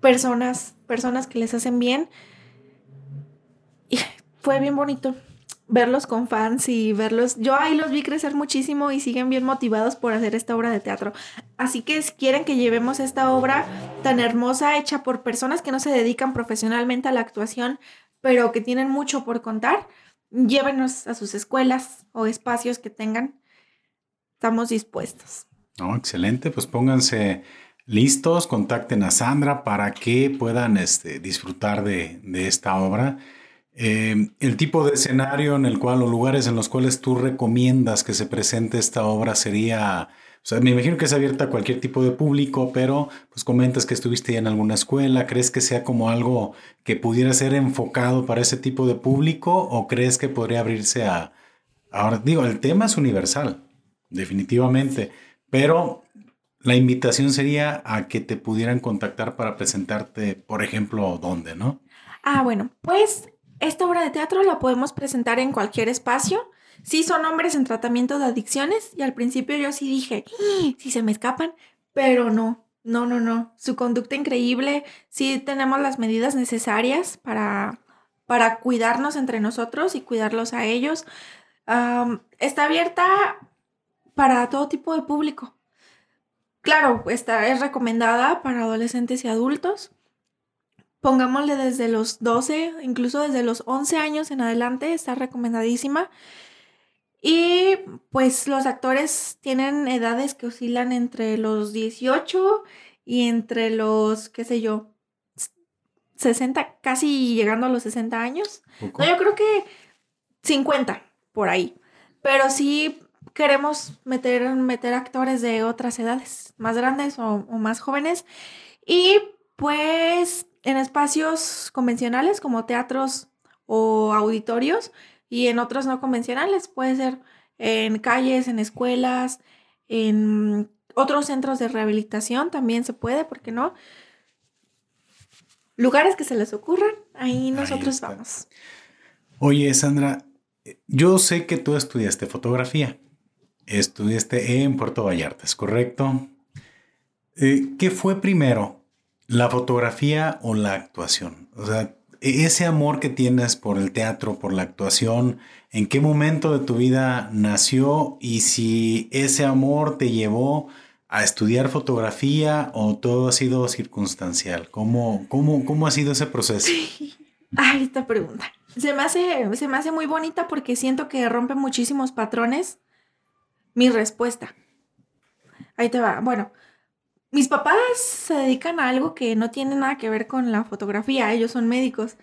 personas, personas que les hacen bien. Y fue bien bonito verlos con fans y verlos. Yo ahí los vi crecer muchísimo y siguen bien motivados por hacer esta obra de teatro. Así que si quieren que llevemos esta obra tan hermosa hecha por personas que no se dedican profesionalmente a la actuación, pero que tienen mucho por contar, llévenos a sus escuelas o espacios que tengan. Estamos dispuestos. Oh, excelente, pues pónganse listos, contacten a Sandra para que puedan este, disfrutar de, de esta obra. Eh, el tipo de escenario en el cual, o lugares en los cuales tú recomiendas que se presente esta obra sería, o sea, me imagino que es abierta a cualquier tipo de público, pero pues comentas que estuviste ya en alguna escuela, ¿crees que sea como algo que pudiera ser enfocado para ese tipo de público o crees que podría abrirse a, ahora digo, el tema es universal, definitivamente, pero la invitación sería a que te pudieran contactar para presentarte, por ejemplo, dónde, ¿no? Ah, bueno, pues esta obra de teatro la podemos presentar en cualquier espacio. Sí son hombres en tratamiento de adicciones y al principio yo sí dije, "¡Ah! si se me escapan, pero no, no, no, no. Su conducta increíble, sí tenemos las medidas necesarias para, para cuidarnos entre nosotros y cuidarlos a ellos. Está abierta para todo tipo de público. Claro, esta es recomendada para adolescentes y adultos. Pongámosle desde los 12, incluso desde los 11 años en adelante, está recomendadísima. Y pues los actores tienen edades que oscilan entre los 18 y entre los, qué sé yo, 60, casi llegando a los 60 años. No, yo creo que 50 por ahí. Pero sí queremos meter, meter actores de otras edades, más grandes o, o más jóvenes. Y pues en espacios convencionales como teatros o auditorios y en otros no convencionales, puede ser en calles, en escuelas, en otros centros de rehabilitación también se puede, ¿por qué no? Lugares que se les ocurran, ahí nosotros vamos. Oye, Sandra, yo sé que tú estudiaste fotografía. Estudiaste en Puerto Vallarta, ¿es correcto? Eh, ¿Qué fue primero, la fotografía o la actuación? O sea, e- ese amor que tienes por el teatro, por la actuación, ¿en qué momento de tu vida nació y si ese amor te llevó a estudiar fotografía o todo ha sido circunstancial? ¿Cómo, cómo, cómo ha sido ese proceso? Ay, esta pregunta. Se me, hace, se me hace muy bonita porque siento que rompe muchísimos patrones mi respuesta. Ahí te va. Bueno, mis papás se dedican a algo que no tiene nada que ver con la fotografía. Ellos son médicos.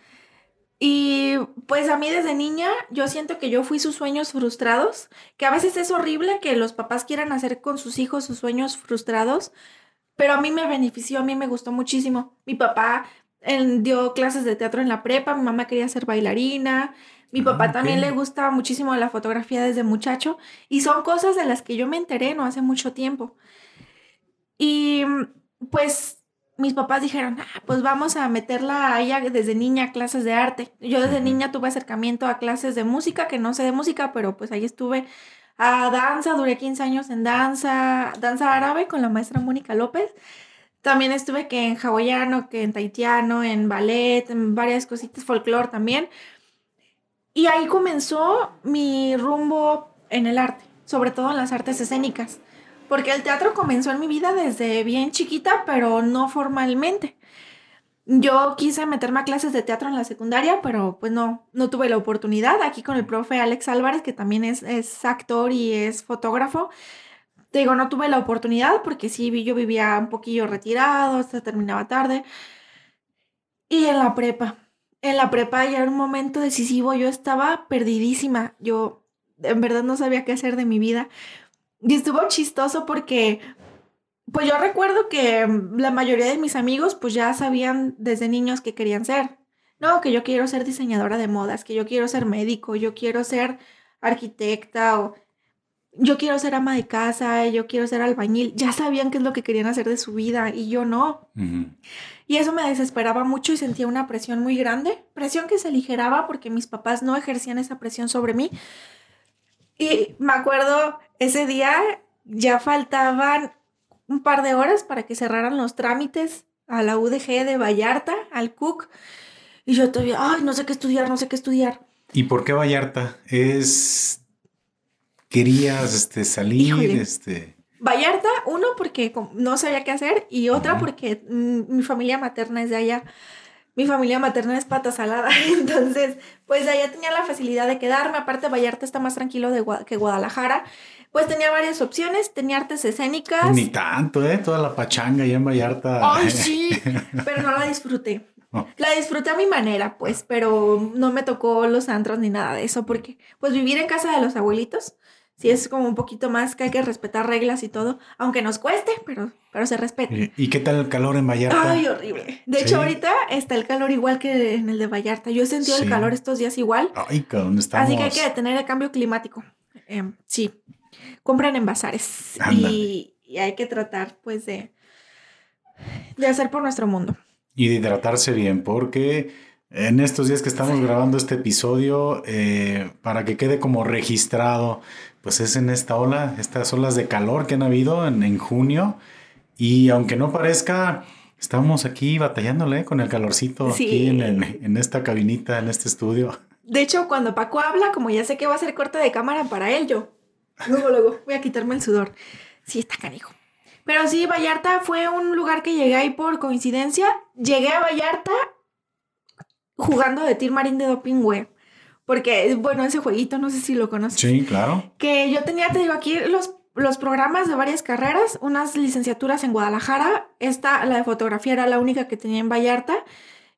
Y pues a mí desde niña yo siento que yo fui sus sueños frustrados, que a veces es horrible que los papás quieran hacer con sus hijos sus sueños frustrados, pero a mí me benefició, a mí me gustó muchísimo. Mi papá él dio clases de teatro en la prepa, mi mamá quería ser bailarina, mi Ah, papá también ok. le gusta muchísimo la fotografía desde muchacho y son cosas de las que yo me enteré no hace mucho tiempo. Y mm, pues mis papás dijeron, ah, pues vamos a meterla a ella desde niña a clases de arte. Yo desde niña tuve acercamiento a clases de música, que no sé de música, pero pues ahí estuve a danza, duré 15 años en danza, danza árabe con la maestra Mónica López. También estuve que en hawaiano, que en taitiano, en ballet, en varias cositas, folclore también. Y ahí comenzó mi rumbo en el arte, sobre todo en las artes escénicas, porque el teatro comenzó en mi vida desde bien chiquita, pero no formalmente. Yo quise meterme a clases de teatro en la secundaria, pero pues no, no tuve la oportunidad. Aquí con el profe Alex Álvarez, que también es, es actor y es fotógrafo. Te digo, no tuve la oportunidad porque sí, yo vivía un poquillo retirado, se terminaba tarde. Y en la prepa, en la prepa ya era un momento decisivo, yo estaba perdidísima, yo en verdad no sabía qué hacer de mi vida. Y estuvo chistoso porque, pues yo recuerdo que mm, la mayoría de mis amigos pues ya sabían desde niños qué querían ser. No, que yo quiero ser diseñadora de modas, que yo quiero ser médico, yo quiero ser arquitecta o yo quiero ser ama de casa, yo quiero ser albañil. Ya sabían qué es lo que querían hacer de su vida y yo no. Y eso me desesperaba mucho y sentía una presión muy grande, presión que se aligeraba porque mis papás no ejercían esa presión sobre mí. Y me acuerdo ese día ya faltaban un par de horas para que cerraran los trámites a la UDG de Vallarta, al CUC. Y yo todavía, ay, no sé qué estudiar, no sé qué estudiar. ¿Y por qué Vallarta? Es querías este salir, Híjole. este Vallarta, uno porque no sabía qué hacer y otra Ujú. porque mm, mi familia materna es de allá. Mi familia materna es pata salada, entonces pues allá tenía la facilidad de quedarme. Aparte Vallarta está más tranquilo de Gua- que Guadalajara. Pues tenía varias opciones, tenía artes escénicas. ni tanto, eh, toda la pachanga allá en Vallarta. Ay, sí, pero no la disfruté. La disfruté a mi manera, pues, pero no me tocó los antros ni nada de eso, porque pues vivir en casa de los abuelitos, sí es como un poquito más que hay que respetar reglas y todo, aunque nos cueste, pero, pero se respeta. ¿Y y qué tal el calor en Vallarta? Ay, horrible. De Sí. hecho, ahorita está el calor igual que en el de Vallarta. Yo he sentido Sí. el calor estos días igual, Ay, cabrón, estamos. así que hay que detener el cambio climático. Em, sí, compran en bazares y, y hay que tratar, pues, de, de hacer por nuestro mundo. Y de hidratarse bien, porque en estos días que estamos grabando este episodio, eh, para que quede como registrado, pues es en esta ola, estas olas de calor que han habido en, junio. Y aunque no parezca, estamos aquí batallándole con el calorcito aquí en, en, esta cabinita, en este estudio. De hecho, cuando Paco habla, como ya sé que va a ser corte de cámara para él, yo luego, luego voy a quitarme el sudor. Sí, está canijo. Pero sí, Vallarta fue un lugar que llegué ahí por coincidencia. Llegué a Vallarta jugando de Tir Marín de Doping Web. Porque, bueno, ese jueguito, no sé si lo conoces. Sí, claro. Que yo tenía, te digo, aquí los, los programas de varias carreras, unas licenciaturas en Guadalajara, esta, la de fotografía, era la única que tenía en Vallarta.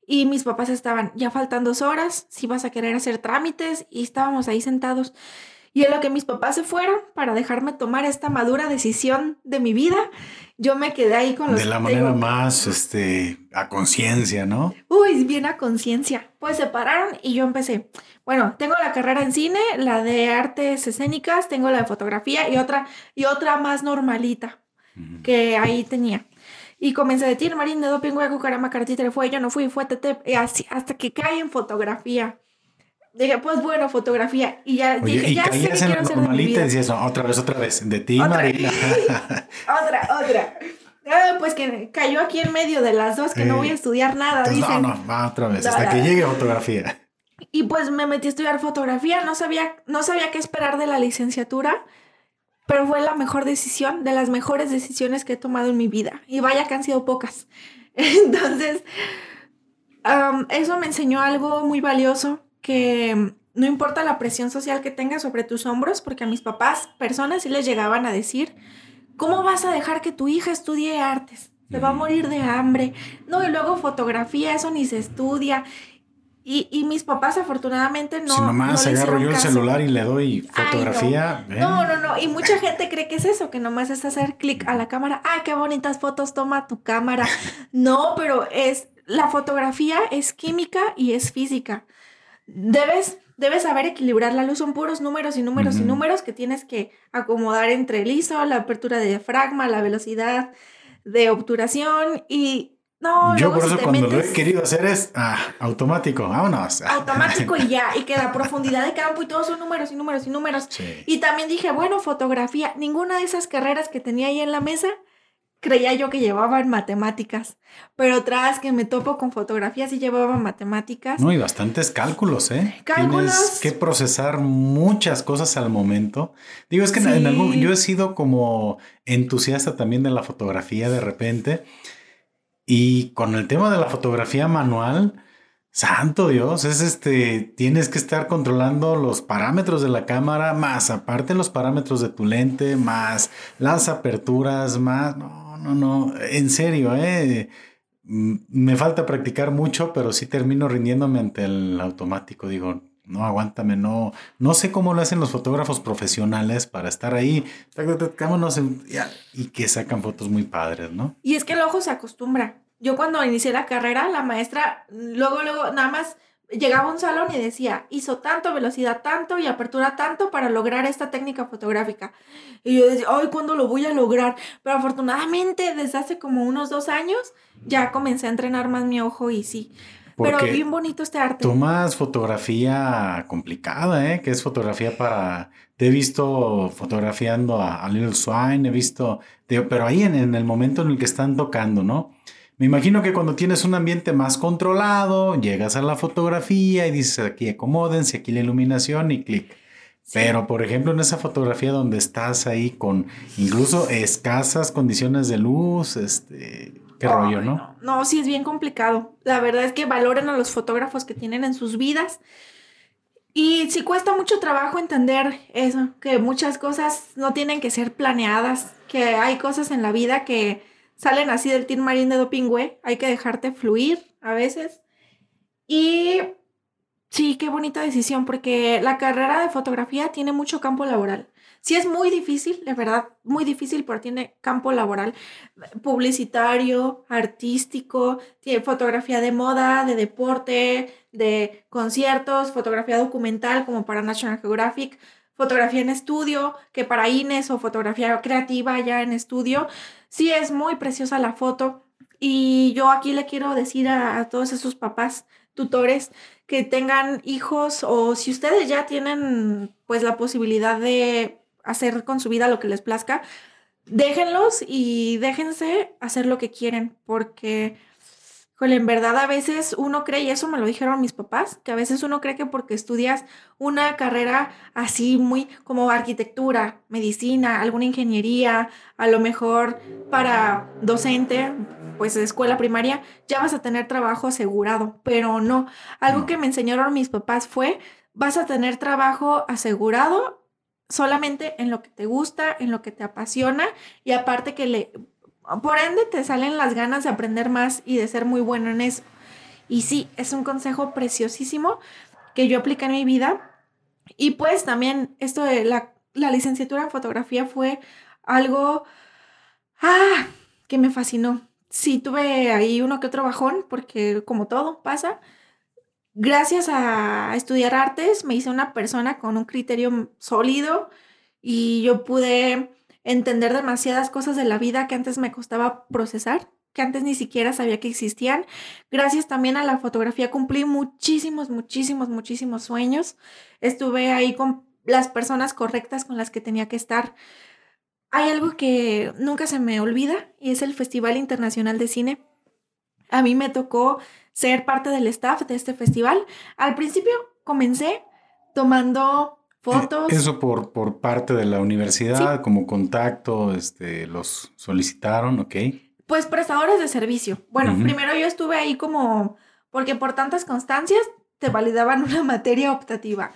Y mis papás estaban, ya faltan dos horas, si vas a querer hacer trámites, y estábamos ahí sentados. Y en lo que mis papás se fueron para dejarme tomar esta madura decisión de mi vida, yo me quedé ahí con los... De la manera más, este, a conciencia, ¿no? Uy, bien a conciencia. Pues se pararon y yo empecé. Bueno, tengo la carrera en cine, la de artes escénicas, tengo la de fotografía y otra, y otra más normalita que ahí tenía. Y comencé a decir, Marín de doping, hueco, caramba, caratita, fue, yo no fui, fue tete, y así, hasta que cae en fotografía. Dije, pues bueno, fotografía. Y ya dije, ya sé que quiero hacer normalita y decías, otra vez, otra vez, de ti, ¿Otra? otra, otra. Ah, pues que cayó aquí en medio de las dos, que no voy a estudiar nada. dicen, no, no, va otra vez, hasta que llegue fotografía. Y pues me metí a estudiar fotografía, no sabía, no sabía qué esperar de la licenciatura, pero fue la mejor decisión, de las mejores decisiones que he tomado en mi vida. Y vaya que han sido pocas. Entonces, eso me enseñó algo muy valioso que no importa la presión social que tengas sobre tus hombros, porque a mis papás, personas sí les llegaban a decir, ¿cómo vas a dejar que tu hija estudie artes? Se va a morir de hambre. No, y luego fotografía, eso ni se estudia. Y, mis papás afortunadamente no. Si nomás agarro yo el celular y le doy fotografía. no. no. no, Y mucha gente cree que es eso, que nomás es hacer clic a la cámara. Ay, qué bonitas fotos toma tu cámara. no, pero es. La fotografía es química y es física debes, debes saber equilibrar la luz, son puros números y números y números que tienes que acomodar entre el ISO, la apertura de diafragma, la velocidad de obturación y no, yo por eso cuando lo he querido hacer es ah, automático, vámonos. Automático y ya, y que la profundidad de campo y todos son números y números y números. Y también dije, bueno, fotografía, ninguna de esas carreras que tenía ahí en la mesa creía yo que llevaban matemáticas, pero tras que me topo con fotografías y llevaban matemáticas. No, y bastantes cálculos, ¿eh? Cálculos. Tienes que procesar muchas cosas al momento. Digo, es que en algún, yo he sido como entusiasta también de la fotografía de repente y con el tema de la fotografía manual, Santo Dios, es este, tienes que estar controlando los parámetros de la cámara, más aparte los parámetros de tu lente, más las aperturas, más, no, no, no, en serio, eh. Me falta practicar mucho, pero sí termino rindiéndome ante el automático. Digo, no, aguántame, no, no sé cómo lo hacen los fotógrafos profesionales para estar ahí, y que sacan fotos muy padres, ¿no? Y es que el ojo se acostumbra yo cuando inicié la carrera, la maestra luego, luego, nada más llegaba a un salón y decía, hizo tanto, velocidad tanto y apertura tanto para lograr esta técnica fotográfica. Y yo decía, ay, ¿cuándo lo voy a lograr? Pero afortunadamente, desde hace como unos dos años, ya comencé a entrenar más mi ojo y sí. Pero bien bonito este arte. Tomas fotografía complicada, ¿eh? Que es fotografía para... Te he visto fotografiando a, Little Swine, he visto... pero ahí en, en el momento en el que están tocando, ¿no? Me imagino que cuando tienes un ambiente más controlado, llegas a la fotografía y dices aquí acomódense, aquí la iluminación y clic. Pero, por ejemplo, en esa fotografía donde estás ahí con incluso escasas condiciones de luz, este, qué rollo, ¿no? ¿no? sí es bien complicado. La verdad es que valoren a los fotógrafos que tienen en sus vidas. Y sí cuesta mucho trabajo entender eso, que muchas cosas no tienen que ser planeadas, que hay cosas en la vida que salen así del Team Marín de Dopingüe. Hay que dejarte fluir a veces. Y sí, qué bonita decisión, porque la carrera de fotografía tiene mucho campo laboral. Sí es muy difícil, de verdad, muy difícil, pero tiene campo laboral publicitario, artístico, tiene fotografía de moda, de deporte, de conciertos, fotografía documental como para National Geographic, fotografía en estudio, que para Ines o fotografía creativa ya en estudio. Sí, es muy preciosa la foto. Y yo aquí le quiero decir a, todos esos papás, tutores que tengan hijos o si ustedes ya tienen pues la posibilidad de hacer con su vida lo que les plazca, déjenlos y déjense hacer lo que quieren porque en verdad a veces uno cree, y eso me lo dijeron mis papás, que a veces uno cree que porque estudias una carrera así muy como arquitectura, medicina, alguna ingeniería, a lo mejor para docente, pues de escuela primaria, ya vas a tener trabajo asegurado, pero no. Algo que me enseñaron mis papás fue, vas a tener trabajo asegurado solamente en lo que te gusta, en lo que te apasiona y aparte que le por ende, te salen las ganas de aprender más y de ser muy bueno en eso. Y sí, es un consejo preciosísimo que yo apliqué en mi vida. Y pues también esto de la, licenciatura en fotografía fue algo ah, que me fascinó. Sí, tuve ahí uno que otro bajón, porque como todo pasa, gracias a estudiar artes me hice una persona con un criterio sólido y yo pude entender demasiadas cosas de la vida que antes me costaba procesar, que antes ni siquiera sabía que existían. Gracias también a la fotografía cumplí muchísimos, muchísimos, muchísimos sueños. Estuve ahí con las personas correctas con las que tenía que estar. Hay algo que nunca se me olvida y es el Festival Internacional de Cine. A mí me tocó ser parte del staff de este festival. Al principio comencé tomando fotos. Eso por, por parte de la universidad, como contacto, este, los solicitaron, ¿ok? Pues prestadores de servicio. Bueno, primero yo estuve ahí como, porque por tantas constancias te validaban una materia optativa.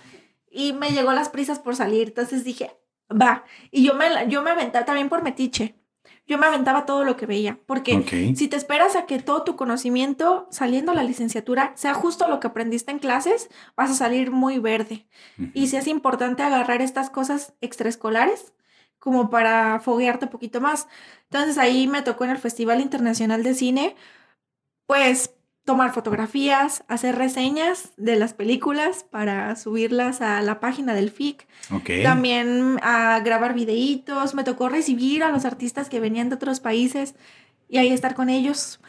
Y me llegó las prisas por salir, entonces dije, va. Y yo me, yo me aventé también por metiche yo me aventaba todo lo que veía, porque si te esperas a que todo tu conocimiento saliendo a la licenciatura sea justo lo que aprendiste en clases, vas a salir muy verde. Y si es importante agarrar estas cosas extraescolares como para foguearte un poquito más. Entonces ahí me tocó en el Festival Internacional de Cine, pues tomar fotografías, hacer reseñas de las películas para subirlas a la página del FIC. También a grabar videitos. Me tocó recibir a los artistas que venían de otros países y ahí estar con ellos.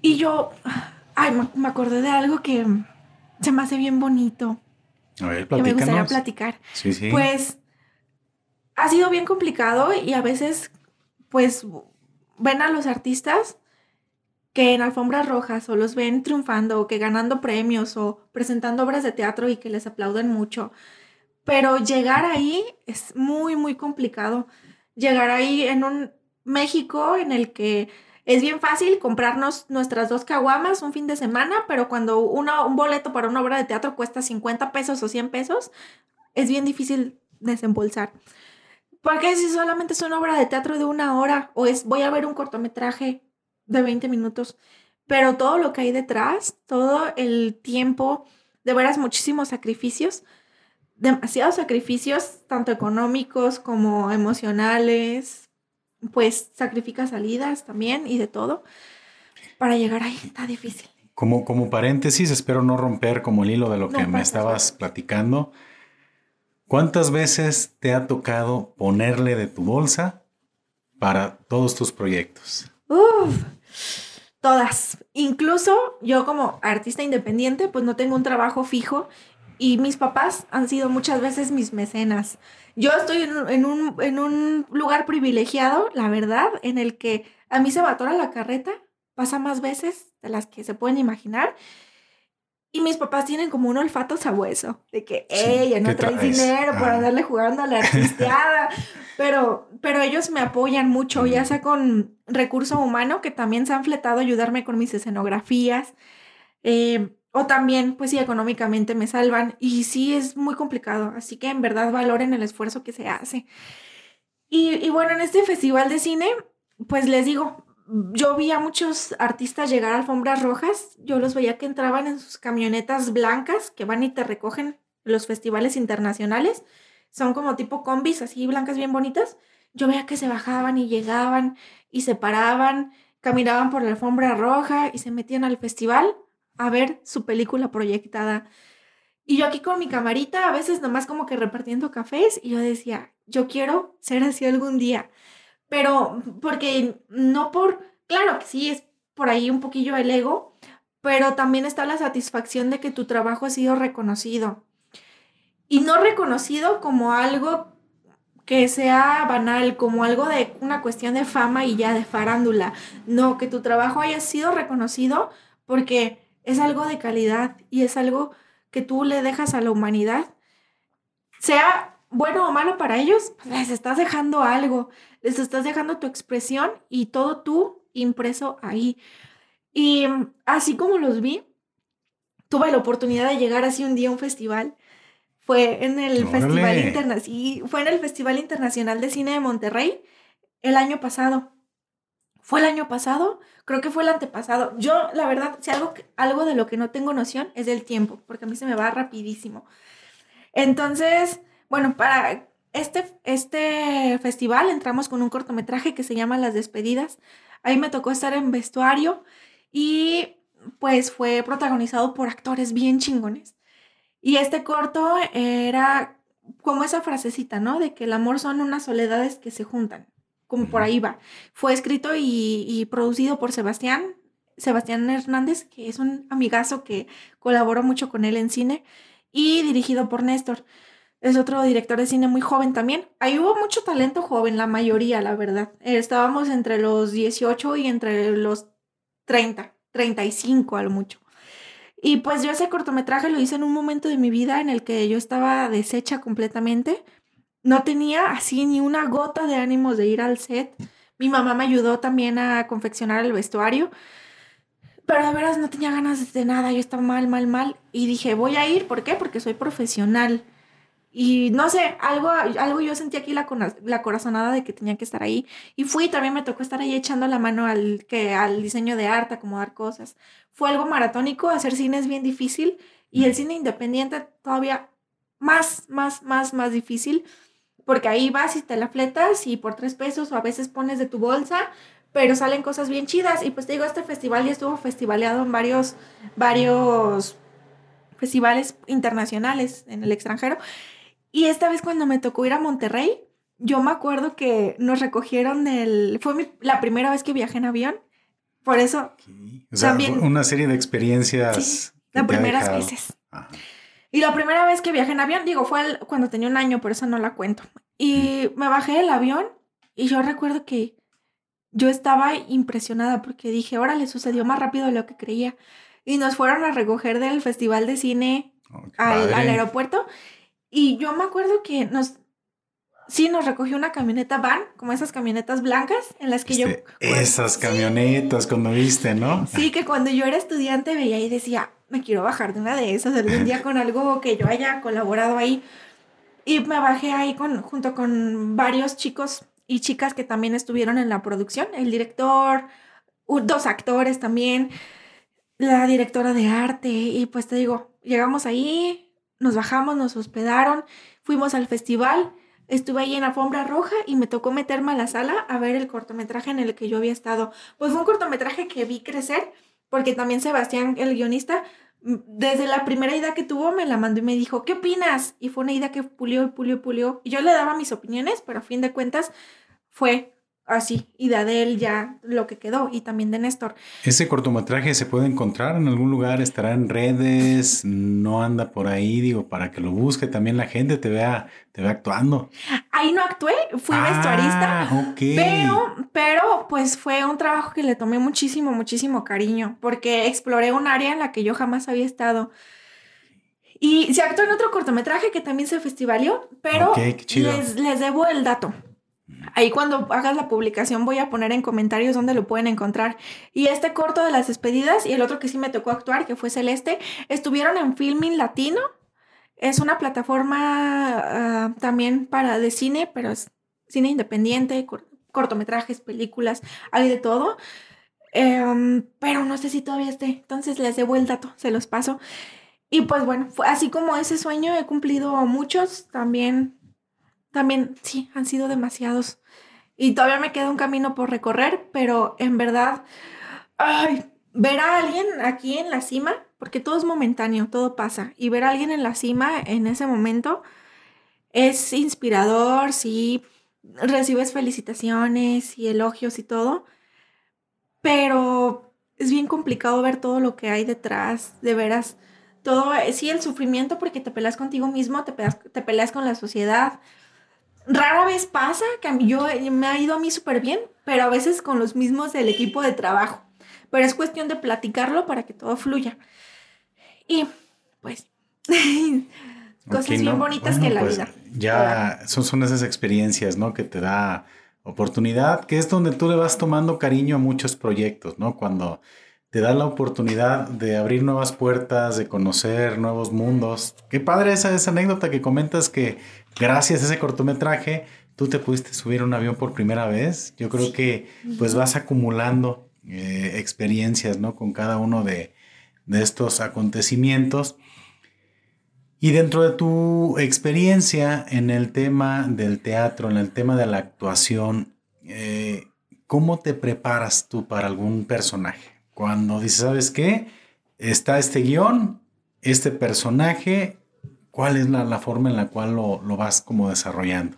Y yo, ay, me acordé de algo que se me hace bien bonito. A ver, que me gustaría platicar. Sí, sí. Pues ha sido bien complicado y a veces, pues, ven a los artistas que en alfombras rojas o los ven triunfando o que ganando premios o presentando obras de teatro y que les aplauden mucho. Pero llegar ahí es muy, muy complicado. Llegar ahí en un México en el que es bien fácil comprarnos nuestras dos caguamas un fin de semana, pero cuando un boleto para una obra de teatro cuesta 50 pesos o 100 pesos, es bien difícil desembolsar. Porque si solamente es una obra de teatro de una hora o es voy a ver un cortometraje de 20 minutos, pero todo lo que hay detrás, todo el tiempo, de veras muchísimos sacrificios, demasiados sacrificios, tanto económicos como emocionales, pues sacrifica salidas también y de todo. Para llegar ahí está difícil. Como, como paréntesis, espero no romper como el hilo de lo que me estabas platicando. ¿Cuántas veces te ha tocado ponerle de tu bolsa para todos tus proyectos? Uf, todas. Incluso yo como artista independiente, pues no tengo un trabajo fijo y mis papás han sido muchas veces mis mecenas. Yo estoy en, un, en un lugar privilegiado, la verdad, en el que a mí se me atora la carreta, pasa más veces de las que se pueden imaginar. Y mis papás tienen como un olfato sabueso, de que ella no trae dinero por andarle jugando a la artisteada. pero, pero ellos me apoyan mucho, ya sea con recurso humano, que también se han fletado a ayudarme con mis escenografías. Eh, o también, pues sí, económicamente me salvan. Y sí, es muy complicado. Así que en verdad valoren el esfuerzo que se hace. Y, y bueno, en este festival de cine, pues les digo, yo vi a muchos artistas llegar a alfombras rojas, yo los veía que entraban en sus camionetas blancas que van y te recogen los festivales internacionales. Son como tipo combis, así blancas bien bonitas. Yo veía que se bajaban y llegaban y se paraban, caminaban por la alfombra roja y se metían al festival a ver su película proyectada. Y yo aquí con mi camarita, a veces nomás como que repartiendo cafés, y yo decía, yo quiero ser así algún día pero porque no por, claro que sí, es por ahí un poquillo el ego, pero también está la satisfacción de que tu trabajo ha sido reconocido. Y no reconocido como algo que sea banal, como algo de una cuestión de fama y ya de farándula. No, que tu trabajo haya sido reconocido porque es algo de calidad y es algo que tú le dejas a la humanidad. Sea bueno o malo para ellos, pues, les estás dejando algo, les estás dejando tu expresión y todo tú impreso ahí. Y así como los vi, tuve la oportunidad de llegar así un día a un festival. Fue en el Festival Internacional, fue en el Festival Internacional de Cine de Monterrey el año pasado. ¿Fue el año pasado? Creo que fue el antepasado. Yo, la verdad, si algo, algo de lo que no tengo noción es del tiempo, porque a mí se me va rapidísimo. Entonces, bueno, para este, este festival entramos con un cortometraje que se llama Las Despedidas. Ahí me tocó estar en vestuario y pues fue protagonizado por actores bien chingones. Y este corto era como esa frasecita, ¿no? De que el amor son unas soledades que se juntan, como por ahí va. Fue escrito y, y producido por Sebastián, Sebastián Hernández, que es un amigazo que colaboró mucho con él en cine, y dirigido por Néstor. Es otro director de cine muy joven también. Ahí hubo mucho talento joven, la mayoría, la verdad. Estábamos entre los 18 y entre los 30, 35 a lo mucho. Y pues yo ese cortometraje lo hice en un momento de mi vida en el que yo estaba deshecha completamente. No tenía así ni una gota de ánimos de ir al set. Mi mamá me ayudó también a confeccionar el vestuario. Pero de veras no tenía ganas de nada. Yo estaba mal, mal, mal. Y dije, voy a ir. ¿Por qué? Porque soy profesional. Y no sé, algo, algo yo sentí aquí la, la corazonada de que tenía que estar ahí. Y fui, también me tocó estar ahí echando la mano al, que, al diseño de arte, acomodar cosas. Fue algo maratónico, hacer cine es bien difícil y el cine independiente todavía más, más, más, más difícil. Porque ahí vas y te la fletas y por tres pesos o a veces pones de tu bolsa, pero salen cosas bien chidas. Y pues te digo, este festival ya estuvo festivaleado en varios, varios festivales internacionales en el extranjero. Y esta vez cuando me tocó ir a Monterrey, yo me acuerdo que nos recogieron del... Fue la primera vez que viajé en avión. Por eso... O sea, también, una serie de experiencias. Sí, las primeras veces. Y la primera vez que viajé en avión, digo, fue cuando tenía un año, por eso no la cuento. Y me bajé del avión y yo recuerdo que yo estaba impresionada porque dije, órale, sucedió más rápido de lo que creía. Y nos fueron a recoger del Festival de Cine oh, al, al, aeropuerto y yo me acuerdo que nos, sí, nos recogió una camioneta van, como esas camionetas blancas en las que yo... Este, esas camionetas cuando viste, ¿no? Sí, que cuando yo era estudiante veía y decía, me quiero bajar de una de esas algún día con algo que yo haya colaborado ahí. Y me bajé ahí con, junto con varios chicos y chicas que también estuvieron en la producción, el director, dos actores también, la directora de arte, y pues te digo, llegamos ahí, nos bajamos, nos hospedaron, fuimos al festival, estuve ahí en alfombra roja y me tocó meterme a la sala a ver el cortometraje en el que yo había estado. Pues fue un cortometraje que vi crecer, porque también Sebastián, el guionista, mm, desde la primera idea que tuvo me la mandó y me dijo, ¿qué opinas? Y fue una idea que pulió y pulió y pulió. Y yo le daba mis opiniones, pero a fin de cuentas fue así, y de Adel ya lo que quedó, y también de Néstor. ¿Ese cortometraje se puede encontrar en algún lugar? ¿Estará en redes? ¿No anda por ahí? Digo, para que lo busque también la gente, te vea, te vea actuando. Ahí no actué, fui ah, vestuarista. Pero, pero, pues fue un trabajo que le tomé muchísimo, muchísimo cariño, porque exploré un área en la que yo jamás había estado. Y se actuó en otro cortometraje que también se festivalió, pero les, les debo el dato. Ahí cuando hagas la publicación voy a poner en comentarios dónde lo pueden encontrar. Y este corto de las despedidas y el otro que sí me tocó actuar, que fue Celeste, estuvieron en Filming Latino. Es una plataforma ah, también para de cine, pero es cine independiente, cortometrajes, películas, hay de todo. Em, pero no sé si todavía esté. Entonces les debo el dato, se los paso. Y pues bueno, así como ese sueño he cumplido muchos, también también sí, han sido demasiados. Y todavía me queda un camino por recorrer, pero en verdad, ay, ver a alguien aquí en la cima, porque todo es momentáneo, todo pasa, y ver a alguien en la cima en ese momento es inspirador, sí, recibes felicitaciones y elogios y todo, pero es bien complicado ver todo lo que hay detrás, de veras. Todo, sí, el sufrimiento porque te peleas contigo mismo, te peleas, te peleas con la sociedad. Rara vez pasa que yo me ha ido a mí súper bien, pero a veces con los mismos del equipo de trabajo. Pero es cuestión de platicarlo para que todo fluya. Y pues cosas bien bonitas que la pues, vida. Ya son, son esas experiencias, ¿no? Que te da oportunidad, que es donde tú le vas tomando cariño a muchos proyectos, ¿no? Cuando te da la oportunidad de abrir nuevas puertas, de conocer nuevos mundos. Qué padre esa, esa anécdota que comentas que gracias a ese cortometraje tú te pudiste subir a un avión por primera vez. Yo creo que pues vas acumulando eh, experiencias, ¿no? Con cada uno de, de estos acontecimientos. Y dentro de tu experiencia en el tema del teatro, en el tema de la actuación, eh, ¿cómo te preparas tú para algún personaje? Cuando dices, ¿sabes qué? Está este guion, este personaje, ¿cuál es la, forma en la cual lo, lo, vas como desarrollando?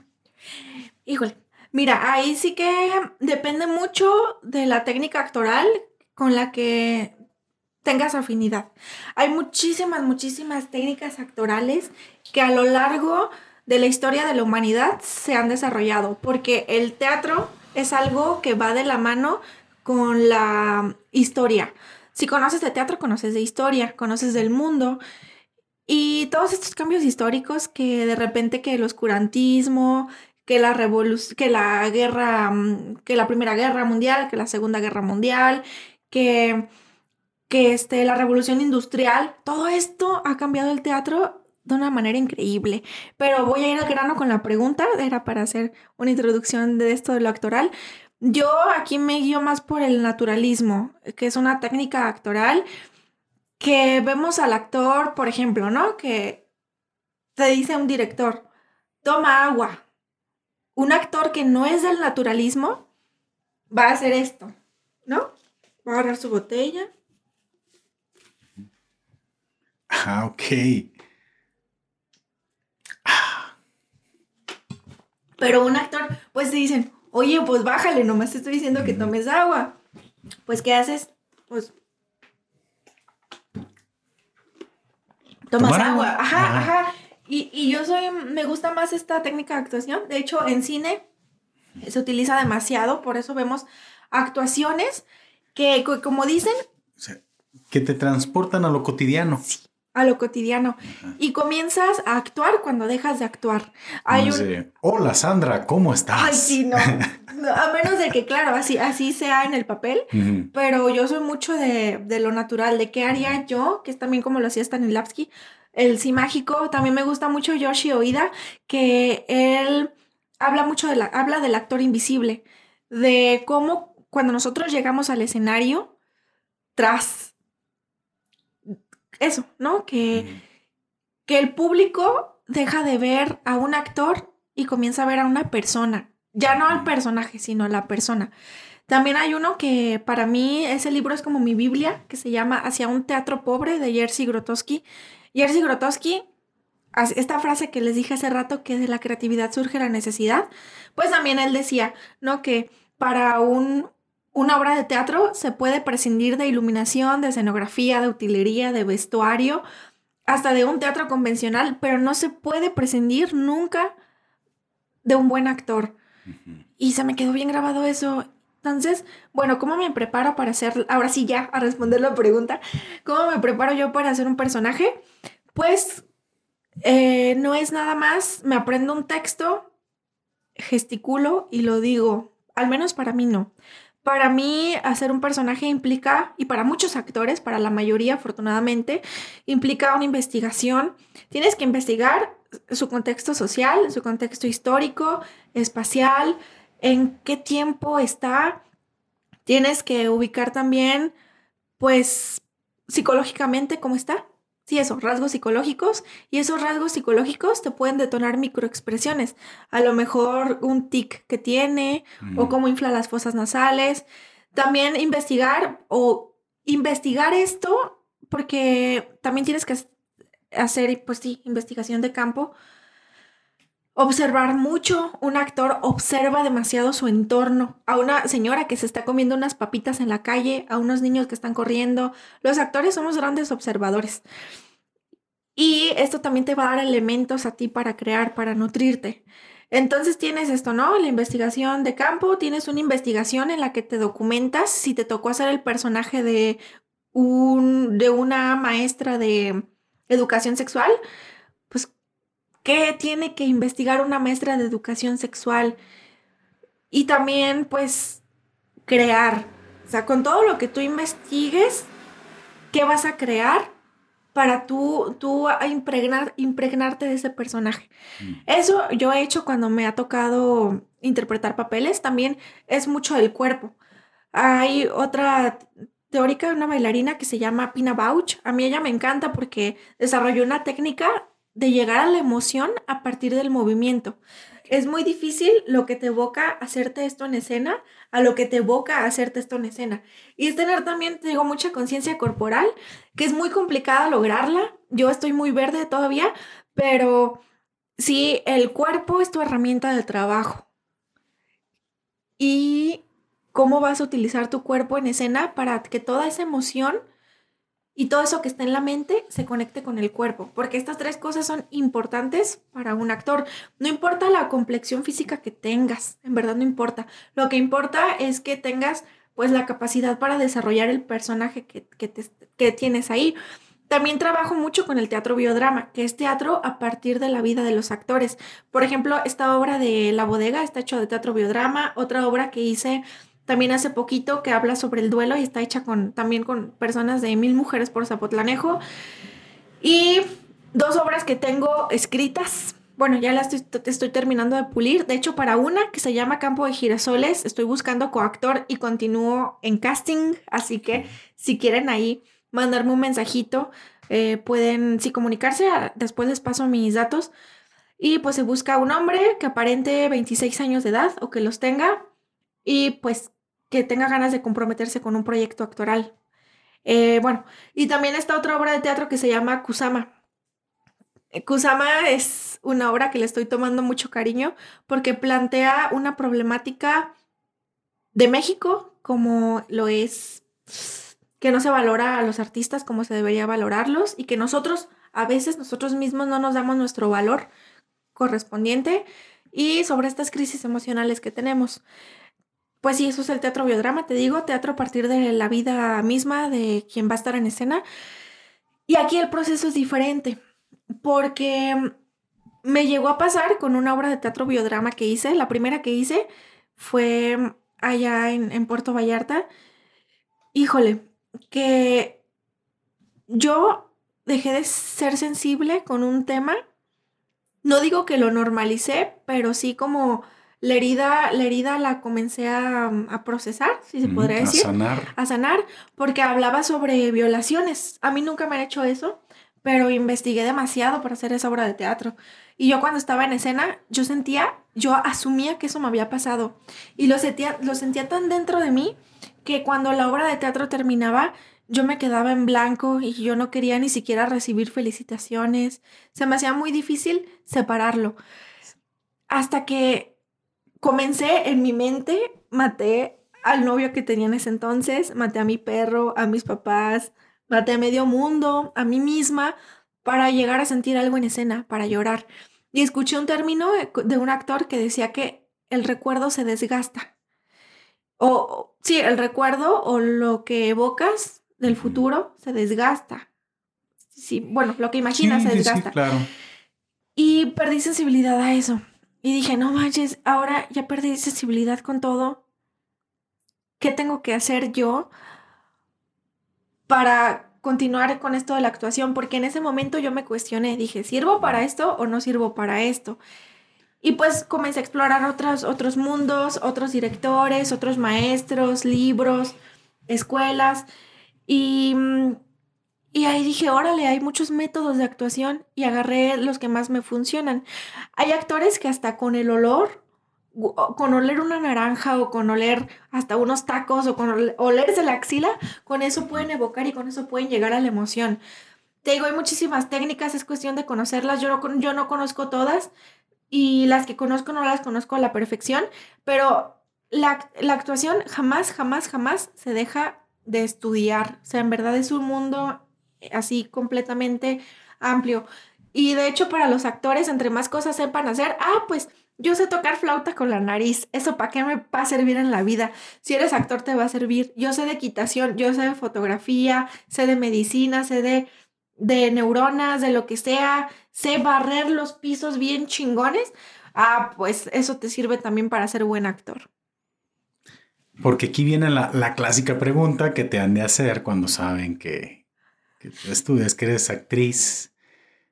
Híjole, mira, ahí sí que depende mucho de la técnica actoral con la que tengas afinidad. Hay muchísimas, muchísimas técnicas actorales que a lo largo de la historia de la humanidad se han desarrollado, porque el teatro es algo que va de la mano con la historia. Si conoces de teatro, conoces de historia, conoces del mundo. Y todos estos cambios históricos que de repente que el oscurantismo, que la revolución, que la guerra, mm, que la Primera Guerra Mundial, que la Segunda Guerra Mundial, que que este, la revolución industrial, todo esto ha cambiado el teatro de una manera increíble. Pero voy a ir al grano con la pregunta, era para hacer una introducción de esto de lo actoral. Yo aquí me guío más por el naturalismo, que es una técnica actoral que vemos al actor, por ejemplo, ¿no? Que te dice un director, toma agua. Un actor que no es del naturalismo va a hacer esto, ¿no? Va a agarrar su botella, Ah, ok. Pero un actor, pues te dicen, oye, pues bájale, nomás te estoy diciendo que tomes agua. Pues, ¿qué haces? Pues. Tomas agua. Ajá, ajá. Y, y, yo soy, me gusta más esta técnica de actuación. De hecho, en cine se utiliza demasiado, por eso vemos actuaciones que, como dicen... que te transportan a lo cotidiano a lo cotidiano y comienzas a actuar cuando dejas de actuar. Hay un... Hola Sandra, ¿cómo estás? Ay, sí, no. a menos de que, claro, así, así sea en el papel, pero yo soy mucho de, de, lo natural, de qué haría yo, que es también como lo hacía Stanislavski, el sí mágico. También me gusta mucho Yoshi Oida, que él habla mucho de la, habla del actor invisible, de cómo cuando nosotros llegamos al escenario, tras eso, ¿no? Que, que el público deja de ver a un actor y comienza a ver a una persona. Ya no al personaje, sino a la persona. También hay uno que para mí ese libro es como mi Biblia, que se llama Hacia un teatro pobre de Jerzy Grotowski. Jerzy Grotowski, esta frase que les dije hace rato que de la creatividad surge la necesidad, pues también él decía, ¿no? Que para un, una obra de teatro se puede prescindir de iluminación, de escenografía, de utilería, de vestuario, hasta de un teatro convencional, pero no se puede prescindir nunca de un buen actor. Y se me quedó bien grabado eso. Entonces, bueno, ¿cómo me preparo para hacer, ahora sí ya, a responder la pregunta, ¿cómo me preparo yo para hacer un personaje? Pues eh, no es nada más, me aprendo un texto, gesticulo y lo digo, al menos para mí no. Para mí, hacer un personaje implica, y para muchos actores, para la mayoría afortunadamente, implica una investigación. Tienes que investigar su contexto social, su contexto histórico, espacial, en qué tiempo está. Tienes que ubicar también, pues, psicológicamente cómo está. Sí, eso, rasgos psicológicos. Y esos rasgos psicológicos te pueden detonar microexpresiones. A lo mejor un tic que tiene o cómo infla las fosas nasales. También investigar o investigar esto porque también tienes que hacer, pues sí, investigación de campo. Observar mucho, un actor observa demasiado su entorno, a una señora que se está comiendo unas papitas en la calle, a unos niños que están corriendo. Los actores somos grandes observadores. Y esto también te va a dar elementos a ti para crear, para nutrirte. Entonces tienes esto, ¿no? La investigación de campo, tienes una investigación en la que te documentas si te tocó hacer el personaje de, un, de una maestra de educación sexual, ¿qué tiene que investigar una maestra de educación sexual? Y también, pues, crear. O sea, con todo lo que tú investigues, ¿qué vas a crear? para tú, tú impregnar, impregnarte de ese personaje. Mm. Eso yo he hecho cuando me ha tocado interpretar papeles, también es mucho del cuerpo. Hay otra teórica, una bailarina que se llama Pina Bauch. A mí ella me encanta porque desarrolló una técnica de llegar a la emoción a partir del movimiento. Es muy difícil lo que te evoca hacerte esto en escena a lo que te evoca hacerte esto en escena. Y es tener también, te digo, mucha conciencia corporal, que es muy complicada lograrla. Yo estoy muy verde todavía, pero sí, el cuerpo es tu herramienta de trabajo. Y cómo vas a utilizar tu cuerpo en escena para que toda esa emoción y todo eso que está en la mente se conecte con el cuerpo, porque estas tres cosas son importantes para un actor. No importa la complexión física que tengas, en verdad no importa. Lo que importa es que tengas pues la capacidad para desarrollar el personaje que, que, tienes ahí. También trabajo mucho con el teatro biodrama, que es teatro a partir de la vida de los actores. Por ejemplo, esta obra de La Bodega está hecho de teatro biodrama, otra obra que hice también hace poquito que habla sobre el duelo y está hecha con, también con personas de Mil Mujeres por Zapotlanejo. Y dos obras que tengo escritas. Bueno, ya las estoy, estoy terminando de pulir. De hecho, para una que se llama Campo de Girasoles, estoy buscando coactor y continúo en casting. Así que si quieren ahí mandarme un mensajito, eh, pueden sí comunicarse. Después les paso mis datos. Y pues se busca un hombre que aparente 26 años de edad o que los tenga. Y pues que tenga ganas de comprometerse con un proyecto actoral. Eh, bueno, y también está otra obra de teatro que se llama Kusama. Eh, Kusama es una obra que le estoy tomando mucho cariño porque plantea una problemática de México como lo es que no se valora a los artistas como se debería valorarlos y que nosotros a veces nosotros mismos no nos damos nuestro valor correspondiente y sobre estas crisis emocionales que tenemos. Pues sí, eso es el teatro biodrama, te digo, teatro a partir de la vida misma de quien va a estar en escena. Y aquí el proceso es diferente, porque me llegó a pasar con una obra de teatro biodrama que hice. La primera que hice fue allá en, en Puerto Vallarta. Híjole, que yo dejé de ser sensible con un tema. No digo que lo normalicé, pero sí como la herida, la herida la comencé a, procesar, si se podría decir. A sanar. A sanar, porque hablaba sobre violaciones. A mí nunca me han hecho eso, pero investigué demasiado para hacer esa obra de teatro. Y yo cuando estaba en escena, yo sentía, yo asumía que eso me había pasado. Y lo sentía, lo sentía tan dentro de mí que cuando la obra de teatro terminaba, yo me quedaba en blanco y yo no quería ni siquiera recibir felicitaciones. Se me hacía muy difícil separarlo. Hasta que comencé en mi mente, maté al novio que tenía en ese entonces, maté a mi perro, a mis papás, maté a medio mundo, a mí misma, para llegar a sentir algo en escena, para llorar. Y escuché un término de un actor que decía que el recuerdo se desgasta. O sí, el recuerdo o lo que evocas del futuro se desgasta. Sí, bueno, lo que imaginas se desgasta. Sí, claro. Y perdí sensibilidad a eso. Y dije, no manches, ahora ya perdí sensibilidad con todo. ¿Qué tengo que hacer yo para continuar con esto de la actuación? Porque en ese momento yo me cuestioné, dije, ¿sirvo para esto o no sirvo para esto? Y pues comencé a explorar otros, otros mundos, otros directores, otros maestros, libros, escuelas. Y mm, y ahí dije, órale, hay muchos métodos de actuación y agarré los que más me funcionan. Hay actores que hasta con el olor, con oler una naranja o con oler hasta unos tacos o con olerse la axila, con eso pueden evocar y con eso pueden llegar a la emoción. Te digo, hay muchísimas técnicas, es cuestión de conocerlas. Yo no, yo no conozco todas y las que conozco no las conozco a la perfección, pero la, la actuación jamás, jamás, jamás se deja de estudiar. O sea, en verdad es un mundo así completamente amplio. Y de hecho para los actores, entre más cosas sepan hacer, ah, pues yo sé tocar flauta con la nariz. ¿Eso para qué me va a servir en la vida? Si eres actor te va a servir. Yo sé de equitación, yo sé de fotografía, sé de medicina, sé de, de neuronas, de lo que sea. Sé barrer los pisos bien chingones. Ah, pues eso te sirve también para ser buen actor. Porque aquí viene la, clásica pregunta que te han de hacer cuando saben que estudias, que eres actriz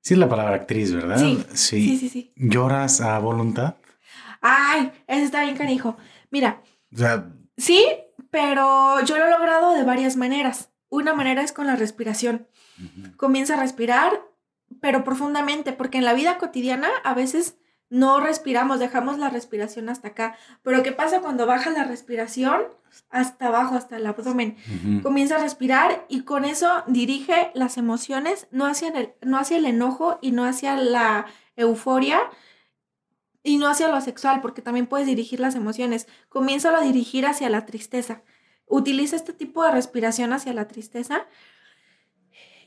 Sí es la palabra actriz, ¿verdad? Sí. Sí, sí, sí. ¿Lloras a voluntad? Ay, eso está bien canijo. Mira. O sea, sí, pero yo lo he logrado de varias maneras. Una manera es con la respiración. Comienza a respirar, pero profundamente, porque en la vida cotidiana a veces no respiramos, dejamos la respiración hasta acá. Pero ¿qué pasa cuando baja la respiración hasta abajo, hasta el abdomen? Comienza a respirar y con eso dirige las emociones, no hacia, el, no hacia el enojo y no hacia la euforia y no hacia lo sexual, porque también puedes dirigir las emociones. Comienza a dirigir hacia la tristeza. Utiliza este tipo de respiración hacia la tristeza.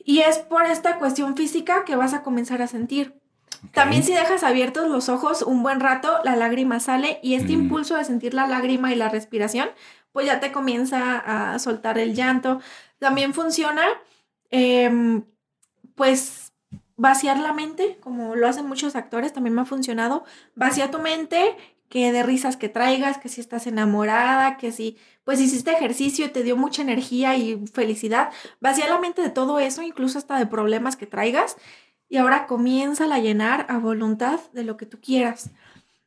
Y es por esta cuestión física que vas a comenzar a sentir. También si dejas abiertos los ojos un buen rato, la lágrima sale y este impulso de sentir la lágrima y la respiración, pues ya te comienza a soltar el llanto. También funciona, em, pues, vaciar la mente, como lo hacen muchos actores, también me ha funcionado. Vacía tu mente, que de risas que traigas, que si estás enamorada, que si, pues, hiciste ejercicio y te dio mucha energía y felicidad. Vacía la mente de todo eso, incluso hasta de problemas que traigas y ahora comienza a llenar a voluntad de lo que tú quieras.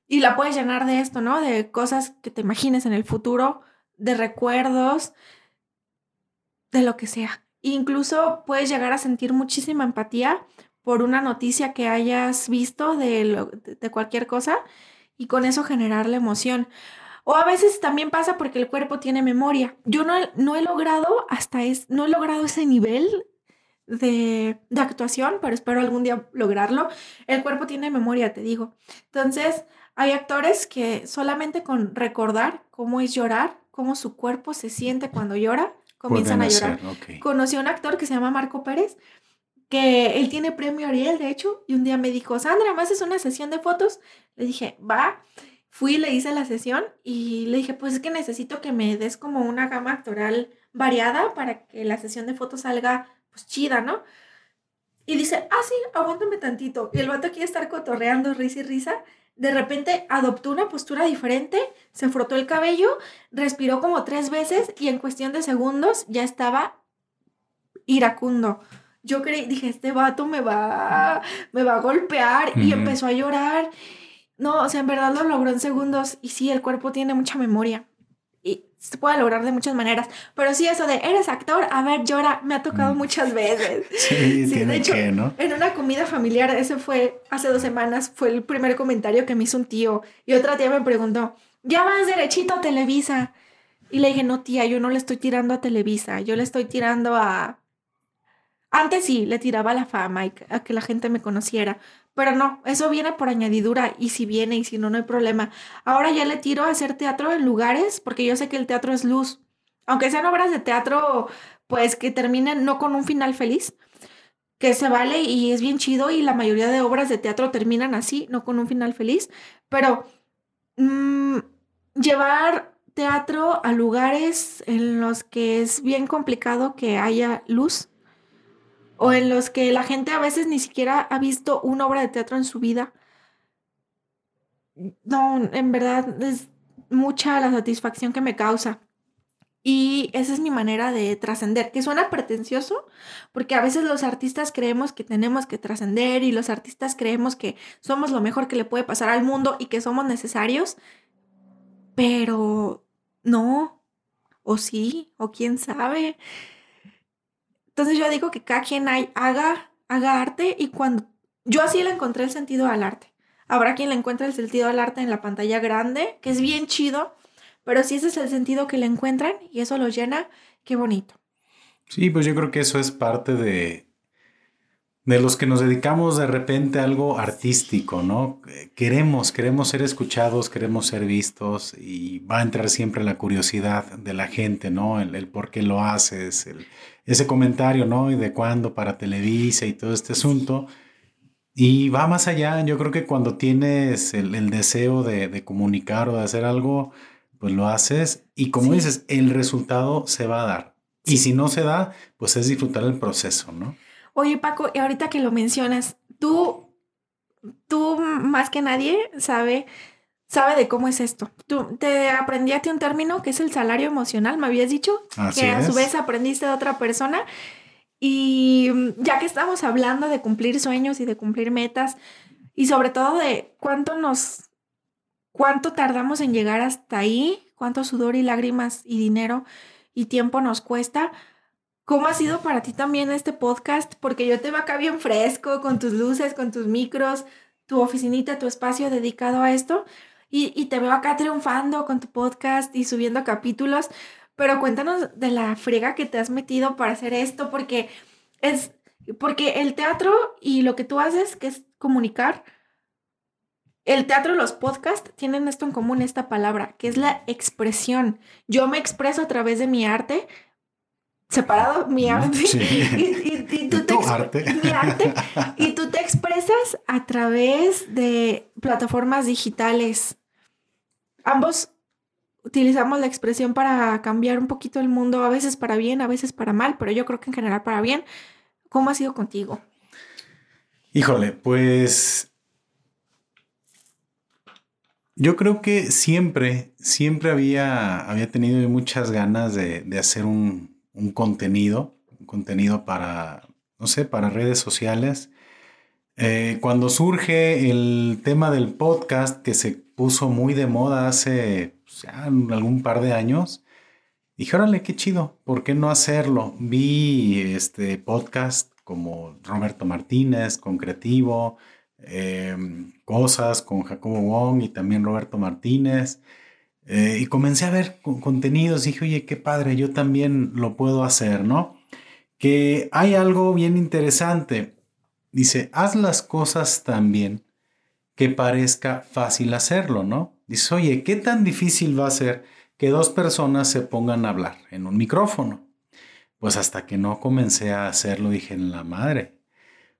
Y la puedes llenar de esto, ¿no? De cosas que te imagines en el futuro, de recuerdos, de lo que sea. Incluso puedes llegar a sentir muchísima empatía por una noticia que hayas visto de, de cualquier cosa y con eso generar la emoción. O a veces también pasa porque el cuerpo tiene memoria. Yo no, no he logrado hasta es, no he logrado ese nivel de, actuación, pero espero algún día lograrlo. El cuerpo tiene memoria, te digo. Entonces, hay actores que solamente con recordar cómo es llorar, cómo su cuerpo se siente cuando llora, comienzan a llorar. Conocí a un actor que se llama Marco Pérez, que él tiene premio Ariel, de hecho, y un día me dijo, Sandra, ¿me haces una sesión de fotos? Le dije, va. Fui, le hice la sesión y le dije, pues es que necesito que me des como una gama actoral variada para que la sesión de fotos salga pues chida, ¿no? Y dice, ah, sí, aguántame tantito. Y el vato quiere estar cotorreando, risa y risa. De repente adoptó una postura diferente, se frotó el cabello, respiró como tres veces y en cuestión de segundos ya estaba iracundo. Yo creí, dije, este vato me va, me va a golpear y empezó a llorar. No, o sea, en verdad lo logró en segundos y sí, el cuerpo tiene mucha memoria se puede lograr de muchas maneras. Pero sí, eso de eres actor, a ver, llora, me ha tocado mm. muchas veces. Sí, tiene de hecho, que, ¿no? En una comida familiar, ese fue hace dos semanas, fue el primer comentario que me hizo un tío. Y otra tía me preguntó, ¿ya vas derechito a Televisa? Y le dije, no, tía, yo no le estoy tirando a Televisa, yo le estoy tirando a. Antes sí, le tiraba a la fama y a que la gente me conociera. Pero no, eso viene por añadidura y si viene y si no, no hay problema. Ahora ya le tiro a hacer teatro en lugares porque yo sé que el teatro es luz. Aunque sean obras de teatro, pues que terminen no con un final feliz, que se vale y es bien chido y la mayoría de obras de teatro terminan así, no con un final feliz, pero mm, llevar teatro a lugares en los que es bien complicado que haya luz o en los que la gente a veces ni siquiera ha visto una obra de teatro en su vida. No, en verdad es mucha la satisfacción que me causa. Y esa es mi manera de trascender, que suena pretencioso, porque a veces los artistas creemos que tenemos que trascender y los artistas creemos que somos lo mejor que le puede pasar al mundo y que somos necesarios, pero no, o sí, o quién sabe. Entonces yo digo que cada quien haga, haga arte y cuando yo así le encontré el sentido al arte. Habrá quien le encuentre el sentido al arte en la pantalla grande, que es bien chido, pero si ese es el sentido que le encuentran y eso lo llena, qué bonito. Sí, pues yo creo que eso es parte de, de los que nos dedicamos de repente a algo artístico, ¿no? Queremos, queremos ser escuchados, queremos ser vistos y va a entrar siempre la curiosidad de la gente, ¿no? El, por qué lo haces, ese comentario, ¿no? Y de cuándo para Televisa y todo este asunto. Y va más allá, yo creo que cuando tienes el, deseo de, comunicar o de hacer algo, pues lo haces y como dices, el resultado se va a dar. Y si no se da, pues es disfrutar el proceso, ¿no? Oye, Paco, y ahorita que lo mencionas, tú, tú más que nadie sabe, sabe de cómo es esto. Tú te aprendiste un término que es el salario emocional, me habías dicho, que a su vez aprendiste de otra persona. Y ya que estamos hablando de cumplir sueños y de cumplir metas, y sobre todo de cuánto nos, cuánto tardamos en llegar hasta ahí, cuánto sudor y lágrimas y dinero y tiempo nos cuesta, ¿Cómo ha sido para ti también este podcast? Porque yo te veo acá bien fresco, con tus luces, con tus micros, tu oficinita, tu espacio dedicado a esto. Y, te veo acá triunfando con tu podcast y subiendo capítulos. Pero cuéntanos de la frega que te has metido para hacer esto, porque es, porque el teatro y lo que tú haces, que es comunicar, el teatro y los podcasts tienen esto en común, esta palabra, que es la expresión. Yo me expreso a través de mi arte, separado mi arte, y, tú te arte. mi arte y tú te expresas a través de plataformas digitales. Ambos utilizamos la expresión para cambiar un poquito el mundo, a veces para bien, a veces para mal, pero yo creo que en general para bien. ¿Cómo ha sido contigo? Híjole, pues yo creo que siempre, siempre había, había tenido muchas ganas de hacer un, un contenido, un contenido para, no sé, para redes sociales. Eh, cuando surge el tema del podcast que se puso muy de moda hace pues, algún par de años, dije, órale, qué chido, ¿por qué no hacerlo? Vi este podcast como Roberto Martínez, con Creativo, em, Cosas con Jacobo Wong y también Roberto Martínez. Eh, y comencé a ver contenidos, dije, oye, qué padre, yo también lo puedo hacer, ¿no? Que hay algo bien interesante. Dice, haz las cosas tan bien que parezca fácil hacerlo, ¿no? Dice, oye, ¿qué tan difícil va a ser que dos personas se pongan a hablar en un micrófono? Pues hasta que no comencé a hacerlo, dije, en la madre.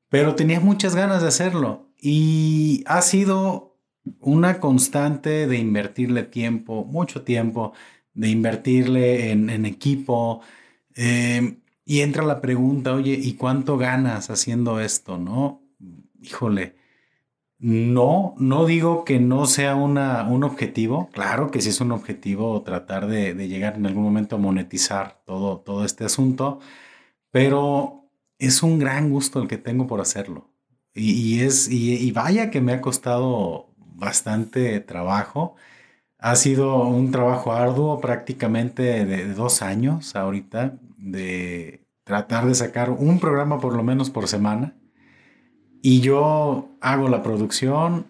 Pero tenía muchas ganas de hacerlo y ha sido una constante de invertirle tiempo, mucho tiempo, de invertirle en, equipo. Em, y entra la pregunta, oye, ¿y cuánto ganas haciendo esto? ¿No? Híjole, no, no digo que no sea una, un objetivo. Claro que sí es un objetivo tratar de, llegar en algún momento a monetizar todo, todo este asunto, pero es un gran gusto el que tengo por hacerlo. Y, es, y vaya que me ha costado bastante trabajo. Ha sido un trabajo arduo, prácticamente de, dos años ahorita, de tratar de sacar un programa por lo menos por semana. Y yo hago la producción,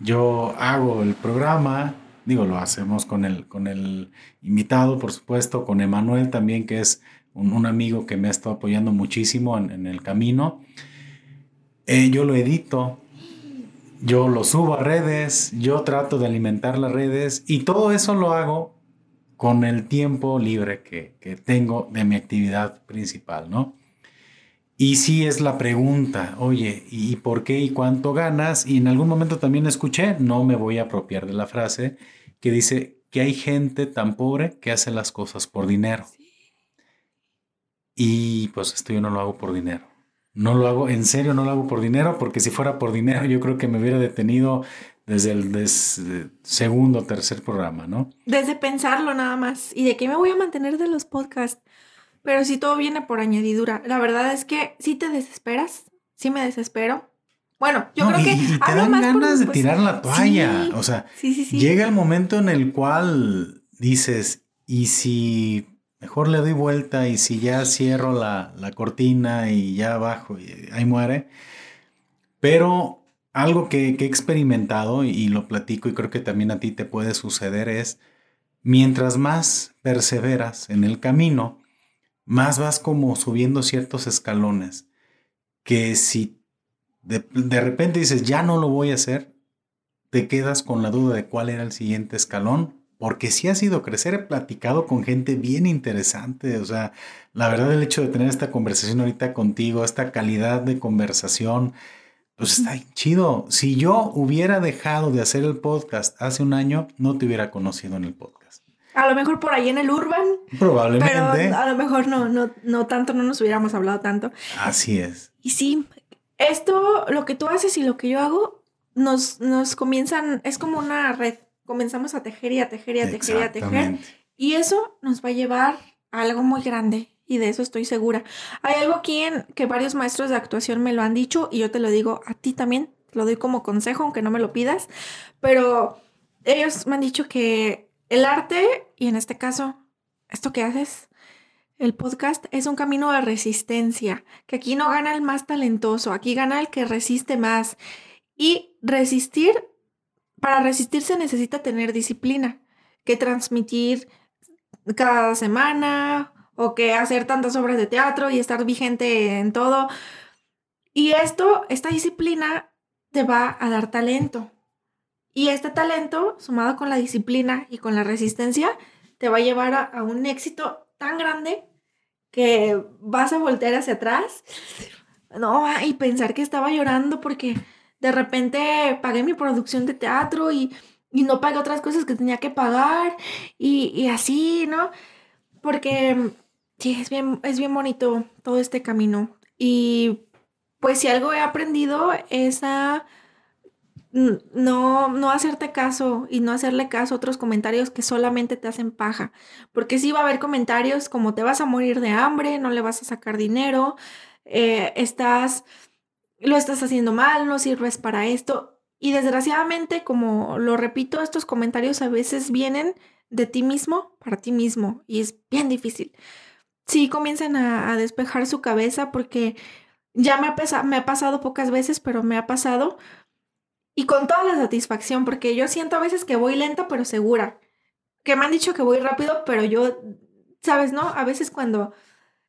yo hago el programa, digo, lo hacemos con el, con el invitado, por supuesto, con Emanuel también, que es un, amigo que me ha estado apoyando muchísimo en, el camino. Eh, yo lo edito, yo lo subo a redes, yo trato de alimentar las redes y todo eso lo hago con el tiempo libre que, tengo de mi actividad principal, ¿no? Y sí es la pregunta, oye, ¿y por qué y cuánto ganas? Y en algún momento también escuché, no me voy a apropiar de la frase, que dice que hay gente tan pobre que hace las cosas por dinero. Y pues esto yo no lo hago por dinero. No lo hago, en serio no lo hago por dinero, porque si fuera por dinero yo creo que me hubiera detenido desde el segundo o tercer programa, ¿no? Desde pensarlo nada más. ¿Y de qué me voy a mantener de los podcasts? Pero si todo viene por añadidura. La verdad es que si te desesperas, sí me desespero. Bueno, yo creo que... Y te dan ganas de pues, tirar la toalla. o sea, llega el momento en el cual dices, ¿y si Mejor le doy vuelta y si ya cierro la, cortina y ya bajo y ahí muere. Pero algo que, he experimentado y, lo platico y creo que también a ti te puede suceder es, mientras más perseveras en el camino, más vas como subiendo ciertos escalones. que si de, de repente dices, ya no lo voy a hacer, te quedas con la duda de cuál era el siguiente escalón porque sí ha sido crecer. He platicado con gente bien interesante. O sea, la verdad, el hecho de tener esta conversación ahorita contigo, esta calidad de conversación, pues está chido. Si yo hubiera dejado de hacer el podcast hace un año, no te hubiera conocido en el podcast. A lo mejor por ahí en el Urban. Probablemente. Pero a lo mejor no, no, no tanto, no nos hubiéramos hablado tanto. Así es. Y sí, esto, lo que tú haces y lo que yo hago, nos, nos comienzan, es como una red comenzamos a tejer y a tejer y a tejer y a tejer. Y eso nos va a llevar a algo muy grande. Y de eso estoy segura. Hay algo aquí en que varios maestros de actuación me lo han dicho y yo te lo digo a ti también. Te lo doy como consejo, aunque no me lo pidas. Pero ellos me han dicho que el arte, y en este caso, esto que haces, el podcast, es un camino de resistencia. Que aquí no gana el más talentoso, aquí gana el que resiste más. Y resistir para resistirse necesita tener disciplina, que transmitir cada semana o que hacer tantas obras de teatro y estar vigente en todo. Y esto, esta disciplina te va a dar talento. Y este talento, sumado con la disciplina y con la resistencia, te va a llevar a, un éxito tan grande que vas a voltear hacia atrás. No, y pensar que estaba llorando porque de repente pagué mi producción de teatro y, no pagué otras cosas que tenía que pagar y, así, ¿no? Porque sí, es bien, es bien bonito todo este camino. Y pues si algo he aprendido es a no, no hacerte caso y no hacerle caso a otros comentarios que solamente te hacen paja. Porque sí va a haber comentarios como te vas a morir de hambre, no le vas a sacar dinero, eh, estás lo estás haciendo mal, no sirves para esto. Y desgraciadamente, como lo repito, estos comentarios a veces vienen de ti mismo para ti mismo y es bien difícil. Sí, comienzan a, despejar su cabeza porque ya me ha, me ha pasado pocas veces, pero me ha pasado y con toda la satisfacción porque yo siento a veces que voy lenta pero segura. Que me han dicho que voy rápido, pero yo, sabes, ¿no? A veces cuando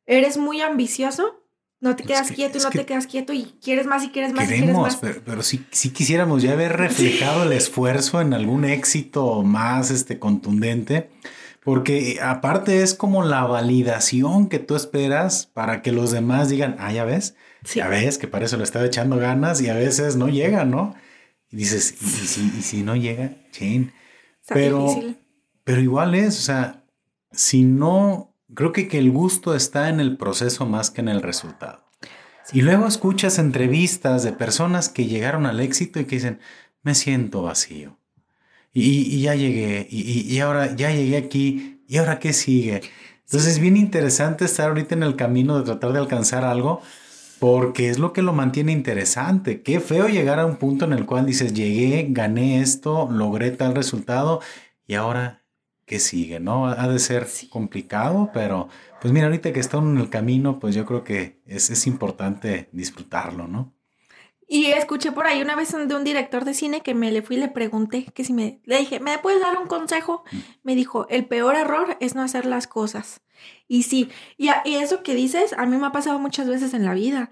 eres muy ambicioso, no te quedas quieto y no te quedas quieto y quieres más y quieres más y quieres más. Pero, pero sí, quisiéramos ya haber reflejado el esfuerzo en algún éxito más este, contundente. Porque aparte es como la validación que tú esperas para que los demás digan, ah, ya ves, ya ves que para eso le estaba echando ganas y a veces no llega, ¿no? Y dices, ¿y, si, no llega? Chin. pero, pero igual es, o sea, si no creo que, que el gusto está en el proceso más que en el resultado. Y luego escuchas entrevistas de personas que llegaron al éxito y que dicen, me siento vacío. Y, ya llegué, y, ahora ya llegué aquí, y ahora qué sigue. Entonces es bien interesante estar ahorita en el camino de tratar de alcanzar algo, porque es lo que lo mantiene interesante. Qué feo llegar a un punto en el cual dices, llegué, gané esto, logré tal resultado, y ahora que sigue, ¿no? Ha de ser complicado, pero pues mira, ahorita que está en el camino, pues yo creo que es, es importante disfrutarlo, ¿no? Y escuché por ahí una vez de un director de cine que me le fui y le pregunté que si me, le dije, ¿me puedes dar un consejo? Mm. Me dijo, el peor error es no hacer las cosas. Y sí, y, y eso que dices, a mí me ha pasado muchas veces en la vida,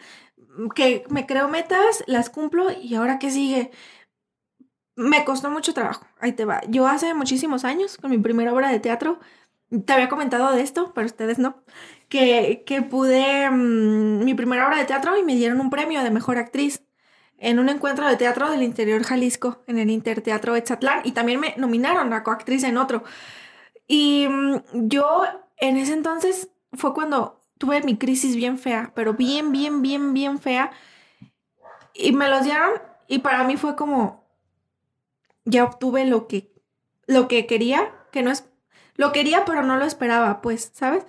que me creo metas, las cumplo y ahora qué sigue me costó mucho trabajo. Ahí te va. Yo hace muchísimos años, con mi primera obra de teatro, te había comentado de esto, pero ustedes no, que, que pude mm, mi primera obra de teatro y me dieron un premio de mejor actriz en un encuentro de teatro del interior Jalisco, en el Interteatro Etzatlán, y también me nominaron a coactriz en otro. Y mm, yo en ese entonces fue cuando tuve mi crisis bien fea, pero bien, bien, bien, bien fea. Y me los dieron y para mí fue como, ya obtuve lo que, lo que quería, que no es, lo quería pero no lo esperaba, pues, ¿sabes?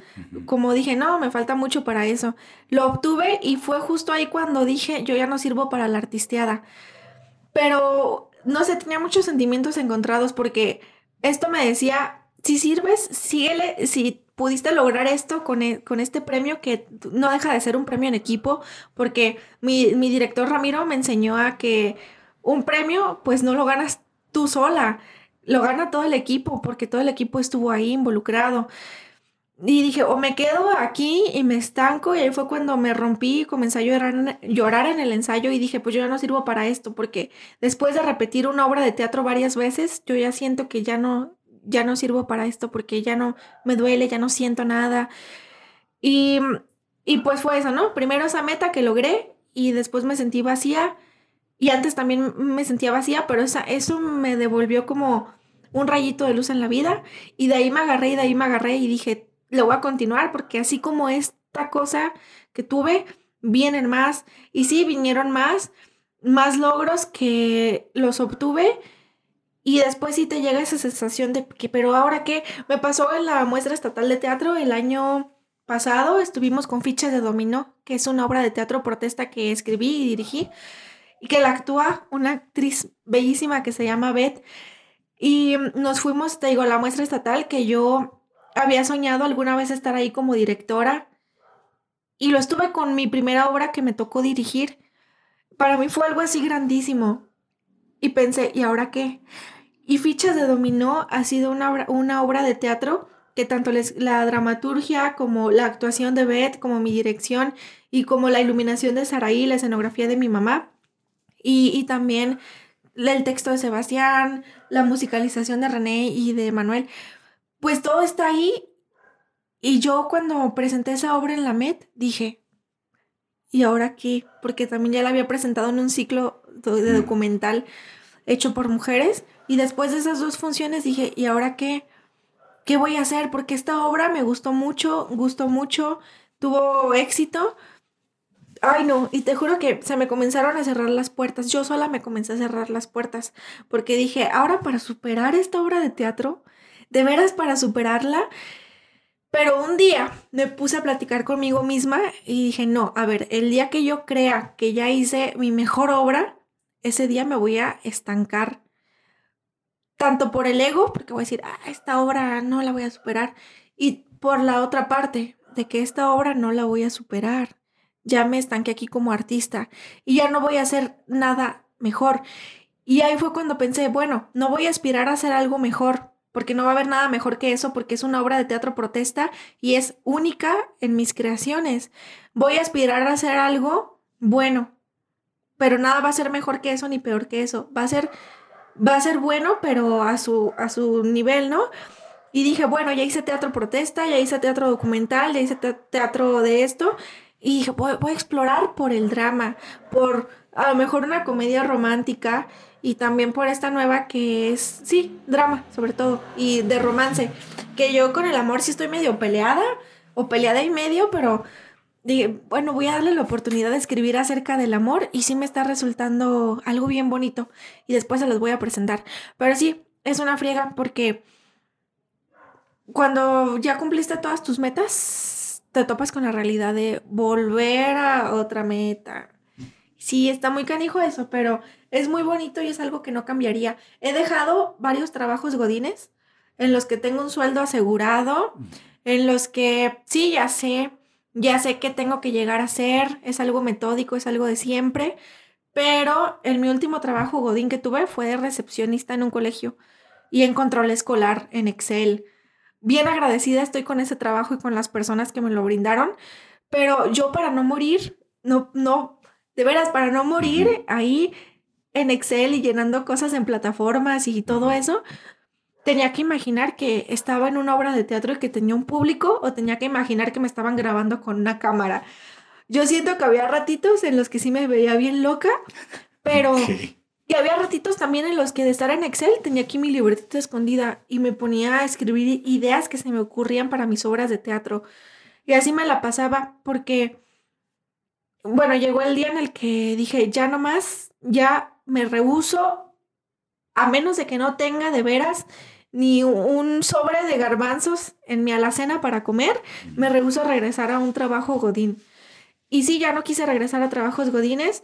Como dije, no, me falta mucho para eso. Lo obtuve y fue justo ahí cuando dije, yo ya no sirvo para la artisteada. Pero, no sé, tenía muchos sentimientos encontrados porque esto me decía, si sirves, síguele, si pudiste lograr esto con, e, con, este premio que no deja de ser un premio en equipo, porque mi, mi director Ramiro me enseñó a que un premio pues no lo ganas tú sola. Lo gana todo el equipo porque todo el equipo estuvo ahí involucrado. y dije, o me quedo aquí y me estanco, y ahí fue cuando me rompí y comencé a llorar, llorar en el ensayo y dije, pues yo ya no sirvo para esto, porque después de repetir una obra de teatro varias veces, yo ya siento que ya no, ya no sirvo para esto, porque ya no me duele, ya no siento nada. Y, y pues fue eso, ¿no? Primero esa meta que logré y después me sentí vacía y antes también me sentía vacía, pero esa, eso me devolvió como un rayito de luz en la vida. Y de ahí me agarré y de ahí me agarré y dije, lo voy a continuar porque así como esta cosa que tuve, vienen más. Y sí, vinieron más, más logros que los obtuve. Y después sí te llega esa sensación de que, pero ahora qué, me pasó en la muestra estatal de teatro el año pasado, estuvimos con Fichas de Dominó, que es una obra de teatro protesta que escribí y dirigí que la actúa una actriz bellísima que se llama Beth. Y nos fuimos, te digo, la muestra estatal que yo había soñado alguna vez estar ahí como directora y lo estuve con mi primera obra que me tocó dirigir. Para mí fue algo así grandísimo. Y pensé, ¿y ahora qué? Y Fichas de Dominó ha sido una obra, una obra de teatro que tanto la dramaturgia como la actuación de Beth, como mi dirección y como la iluminación de Saraí, la escenografía de mi mamá y, y también el texto de Sebastián, la musicalización de René y de Manuel, pues todo está ahí. Y yo cuando presenté esa obra en la MET dije, ¿y ahora qué? Porque también ya la había presentado en un ciclo de documental hecho por mujeres. Y después de esas dos funciones dije, ¿y ahora qué? ¿Qué voy a hacer? Porque esta obra me gustó mucho, gustó mucho, tuvo éxito. Ay, no, y te juro que se me comenzaron a cerrar las puertas. Yo sola me comencé a cerrar las puertas porque dije, ahora para superar esta obra de teatro, de veras para superarla. Pero un día me puse a platicar conmigo misma y dije, no, a ver, el día que yo crea que ya hice mi mejor obra, ese día me voy a estancar. Tanto por el ego, porque voy a decir, ah, esta obra no la voy a superar. Y por la otra parte, de que esta obra no la voy a superar. Ya me estanqué aquí como artista y ya no voy a hacer nada mejor. Y ahí fue cuando pensé, bueno, no voy a aspirar a hacer algo mejor, porque no va a haber nada mejor que eso, porque es una obra de teatro protesta y es única en mis creaciones. Voy a aspirar a hacer algo bueno, pero nada va a ser mejor que eso ni peor que eso. Va a ser, va a ser bueno, pero a su, a su nivel, ¿no? Y dije, bueno, ya hice teatro protesta, ya hice teatro documental, ya hice teatro de esto. Y dije, voy, voy a explorar por el drama, por a lo mejor una comedia romántica y también por esta nueva que es, sí, drama sobre todo, y de romance, que yo con el amor sí estoy medio peleada, o peleada y medio, pero dije, bueno, voy a darle la oportunidad de escribir acerca del amor y sí me está resultando algo bien bonito y después se los voy a presentar. Pero sí, es una friega porque cuando ya cumpliste todas tus metas, te topas con la realidad de volver a otra meta. Sí, está muy canijo eso, pero es muy bonito y es algo que no cambiaría. He dejado varios trabajos godines en los que tengo un sueldo asegurado, en los que sí, ya sé, ya sé que tengo que llegar a ser, es algo metódico, es algo de siempre, pero en mi último trabajo godín que tuve fue de recepcionista en un colegio y en control escolar en Excel. Bien agradecida estoy con ese trabajo y con las personas que me lo brindaron, pero yo para no morir, no, no, de veras, para no morir ahí en Excel y llenando cosas en plataformas y todo eso, tenía que imaginar que estaba en una obra de teatro y que tenía un público o tenía que imaginar que me estaban grabando con una cámara. Yo siento que había ratitos en los que sí me veía bien loca, pero... Y había ratitos también en los que de estar en Excel tenía aquí mi libretita escondida y me ponía a escribir ideas que se me ocurrían para mis obras de teatro. Y así me la pasaba porque, bueno, llegó el día en el que dije, ya no más, ya me rehuso, a menos de que no tenga de veras ni un sobre de garbanzos en mi alacena para comer, me rehuso a regresar a un trabajo godín. Y sí, ya no quise regresar a trabajos godines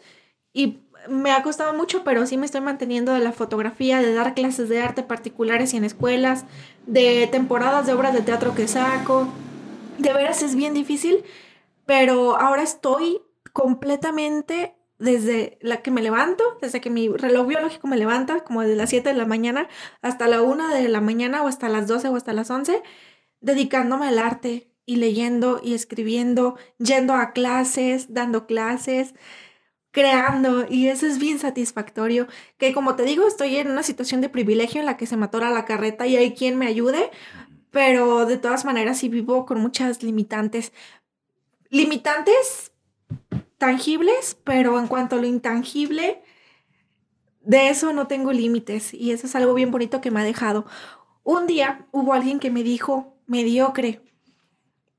y me ha costado mucho, pero sí me estoy manteniendo de la fotografía, de dar clases de arte particulares y en escuelas, de temporadas de obras de teatro que saco. De veras es bien difícil, pero ahora estoy completamente desde la que me levanto, desde que mi reloj biológico me levanta, como desde las 7 de la mañana hasta la 1 de la mañana o hasta las 12 o hasta las 11, dedicándome al arte y leyendo y escribiendo, yendo a clases, dando clases, creando y eso es bien satisfactorio, que como te digo, estoy en una situación de privilegio en la que se me atora la carreta y hay quien me ayude, pero de todas maneras sí vivo con muchas limitantes. Limitantes tangibles, pero en cuanto a lo intangible, de eso no tengo límites y eso es algo bien bonito que me ha dejado. Un día hubo alguien que me dijo mediocre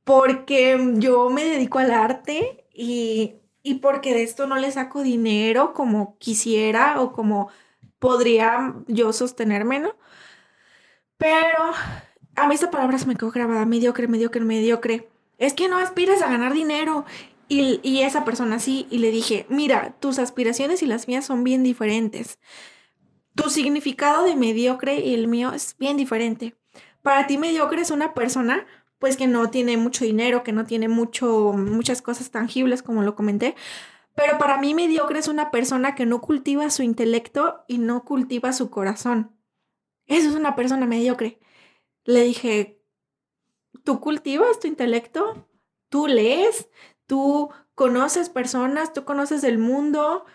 porque yo me dedico al arte y, y porque de esto no le saco dinero como quisiera o como podría yo sostenerme, ¿no? Pero a mí esta palabra se me quedó grabada, mediocre, mediocre, mediocre. Es que no aspiras a ganar dinero. Y, y, esa persona sí, y le dije, mira, tus aspiraciones y las mías son bien diferentes. Tu significado de mediocre y el mío es bien diferente. Para ti mediocre es una persona pues que no tiene mucho dinero, que no tiene mucho, muchas cosas tangibles, como lo comenté. Pero para mí mediocre es una persona que no cultiva su intelecto y no cultiva su corazón. Eso es una persona mediocre. Le dije, ¿tú cultivas tu intelecto? ¿Tú lees? ¿Tú conoces personas? ¿Tú conoces el mundo?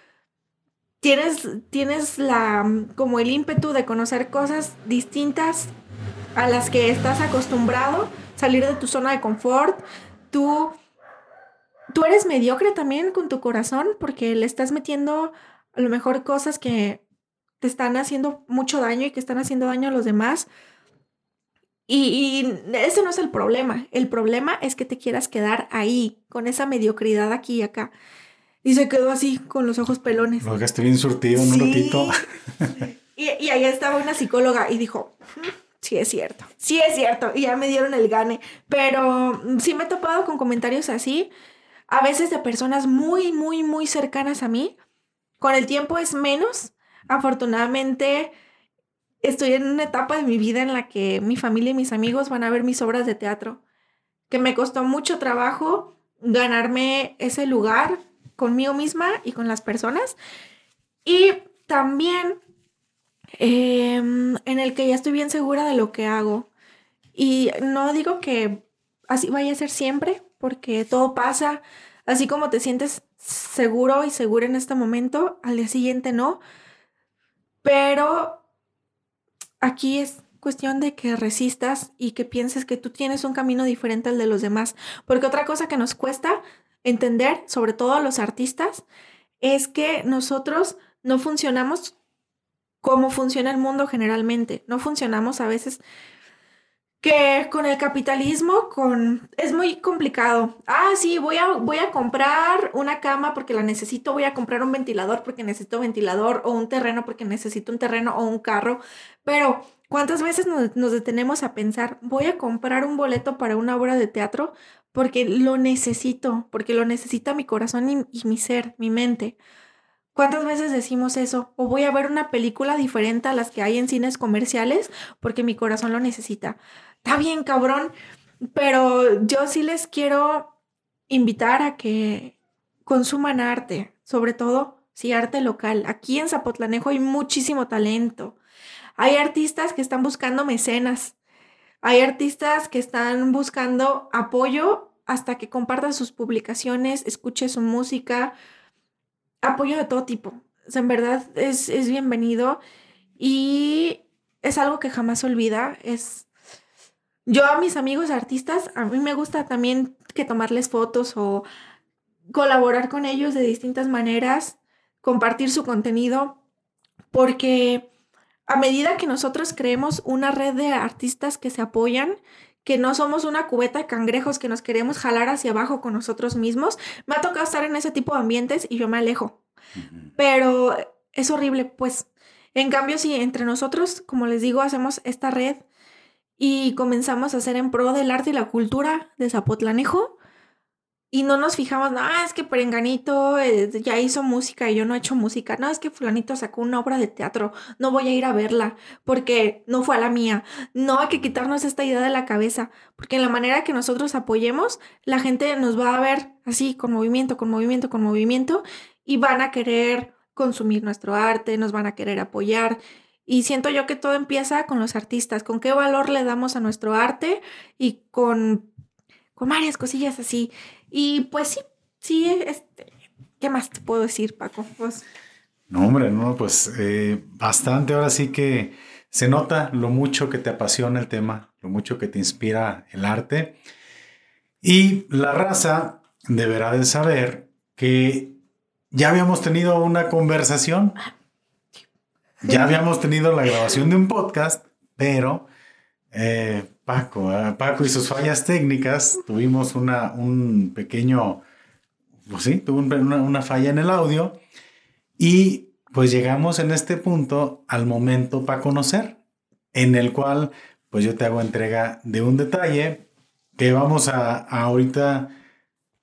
Tienes, tienes la, como el ímpetu de conocer cosas distintas a las que estás acostumbrado, salir de tu zona de confort. Tú, tú eres mediocre también con tu corazón porque le estás metiendo a lo mejor cosas que te están haciendo mucho daño y que están haciendo daño a los demás. Y, ese no es el problema. El problema es que te quieras quedar ahí, con esa mediocridad aquí y acá. Y se quedó así, con los ojos pelones. Lo dejaste bien surtido en un ratito. y, y ahí estaba una psicóloga y dijo, sí es cierto, sí es cierto. Y ya me dieron el gane. Pero sí me he topado con comentarios así, a veces de personas muy, muy, muy cercanas a mí. Con el tiempo es menos. Afortunadamente estoy en una etapa de mi vida en la que mi familia y mis amigos van a ver mis obras de teatro, que me costó mucho trabajo ganarme ese lugar conmigo misma y con las personas. Y también em, en el que ya estoy bien segura de lo que hago. Y no digo que así vaya a ser siempre, porque todo pasa, así como te sientes seguro y segura en este momento, al día siguiente no. Pero aquí es cuestión de que resistas y que pienses que tú tienes un camino diferente al de los demás. Porque otra cosa que nos cuesta entender, sobre todo a los artistas, es que nosotros no funcionamos como funciona el mundo generalmente. No funcionamos a veces que con el capitalismo con es muy complicado. Ah, sí, voy a voy a comprar una cama porque la necesito, voy a comprar un ventilador porque necesito ventilador o un terreno porque necesito un terreno o un carro, pero ¿cuántas veces nos, nos detenemos a pensar, voy a comprar un boleto para una obra de teatro porque lo necesito, porque lo necesita mi corazón y, y mi ser, mi mente? ¿Cuántas veces decimos eso? O voy a ver una película diferente a las que hay en cines comerciales porque mi corazón lo necesita. Está bien, cabrón, pero yo sí les quiero invitar a que consuman arte, sobre todo si arte local. Aquí en Zapotlanejo hay muchísimo talento. Hay artistas que están buscando mecenas. Hay artistas que están buscando apoyo hasta que compartan sus publicaciones, escuche su música, apoyo de todo tipo. En verdad es, es bienvenido y es algo que jamás olvida. Es yo a mis amigos artistas, a mí me gusta también que tomarles fotos o colaborar con ellos de distintas maneras, compartir su contenido, porque a medida que nosotros creemos una red de artistas que se apoyan, que no somos una cubeta de cangrejos que nos queremos jalar hacia abajo con nosotros mismos. Me ha tocado estar en ese tipo de ambientes y yo me alejo. Pero es horrible, pues. En cambio, si entre nosotros, como les digo, hacemos esta red y comenzamos a hacer en pro del arte y la cultura de Zapotlanejo, y no nos fijamos, no, es que Perenganito eh, ya hizo música y yo no he hecho música. No, es que fulanito sacó una obra de teatro, no voy a ir a verla porque no fue a la mía. No hay que quitarnos esta idea de la cabeza, porque en la manera que nosotros apoyemos, la gente nos va a ver así, con movimiento, con movimiento, con movimiento, y van a querer consumir nuestro arte, nos van a querer apoyar. Y siento yo que todo empieza con los artistas, con qué valor le damos a nuestro arte y con, con varias cosillas así. Y pues sí, sí, este, ¿qué más te puedo decir, Paco? Pues... No, hombre, no, pues eh, bastante. Ahora sí que se nota lo mucho que te apasiona el tema, lo mucho que te inspira el arte. Y la raza deberá de saber que ya habíamos tenido una conversación, ya habíamos tenido la grabación de un podcast, pero eh, Paco, eh, Paco y sus fallas técnicas, tuvimos una, un pequeño, pues sí, tuvo una, una falla en el audio y pues llegamos en este punto al momento para conocer, en el cual pues yo te hago entrega de un detalle que vamos a, a ahorita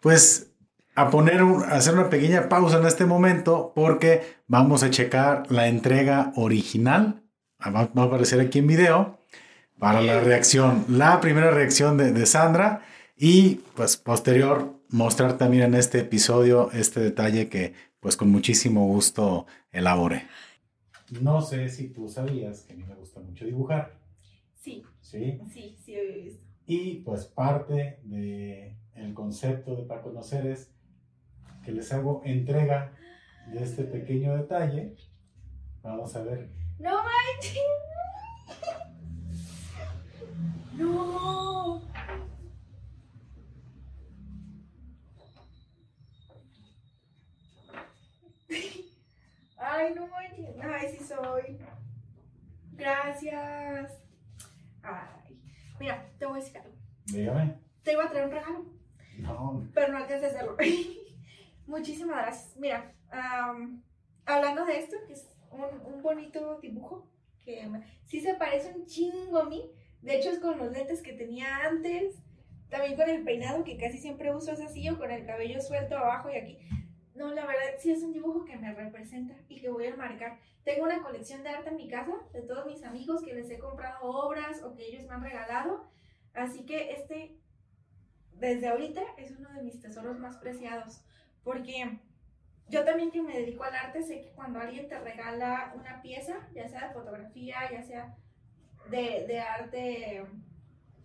pues a poner, a hacer una pequeña pausa en este momento porque vamos a checar la entrega original. Ah, va, a aparecer aquí en video para la reacción, la primera reacción de, de Sandra y pues posterior mostrar también en este episodio este detalle que pues con muchísimo gusto elaboré. No sé si tú sabías que a mí me gusta mucho dibujar. Sí. Sí. Sí, sí he visto. Y pues parte de el concepto de para conocer es que les hago entrega de este pequeño detalle. Vamos a ver. No manches. No. Ay, no manches. Ay, sí soy. Gracias. Ay. Mira, te voy a decir algo. Dígame. Te iba a traer un regalo. No. Pero no alcancé a hacerlo. Muchísimas gracias. Mira, hablando de esto, que es un, un, bonito dibujo, que sí se parece un chingo a mí. De hecho, es con los lentes que tenía antes. También con el peinado que casi siempre uso es así, o con el cabello suelto abajo y aquí. No, la verdad, sí es un dibujo que me representa y que voy a marcar. Tengo una colección de arte en mi casa de todos mis amigos que les he comprado obras o que ellos me han regalado. Así que este, desde ahorita, es uno de mis tesoros más preciados. Porque yo también que me dedico al arte, sé que cuando alguien te regala una pieza, ya sea de fotografía, ya sea de, de arte,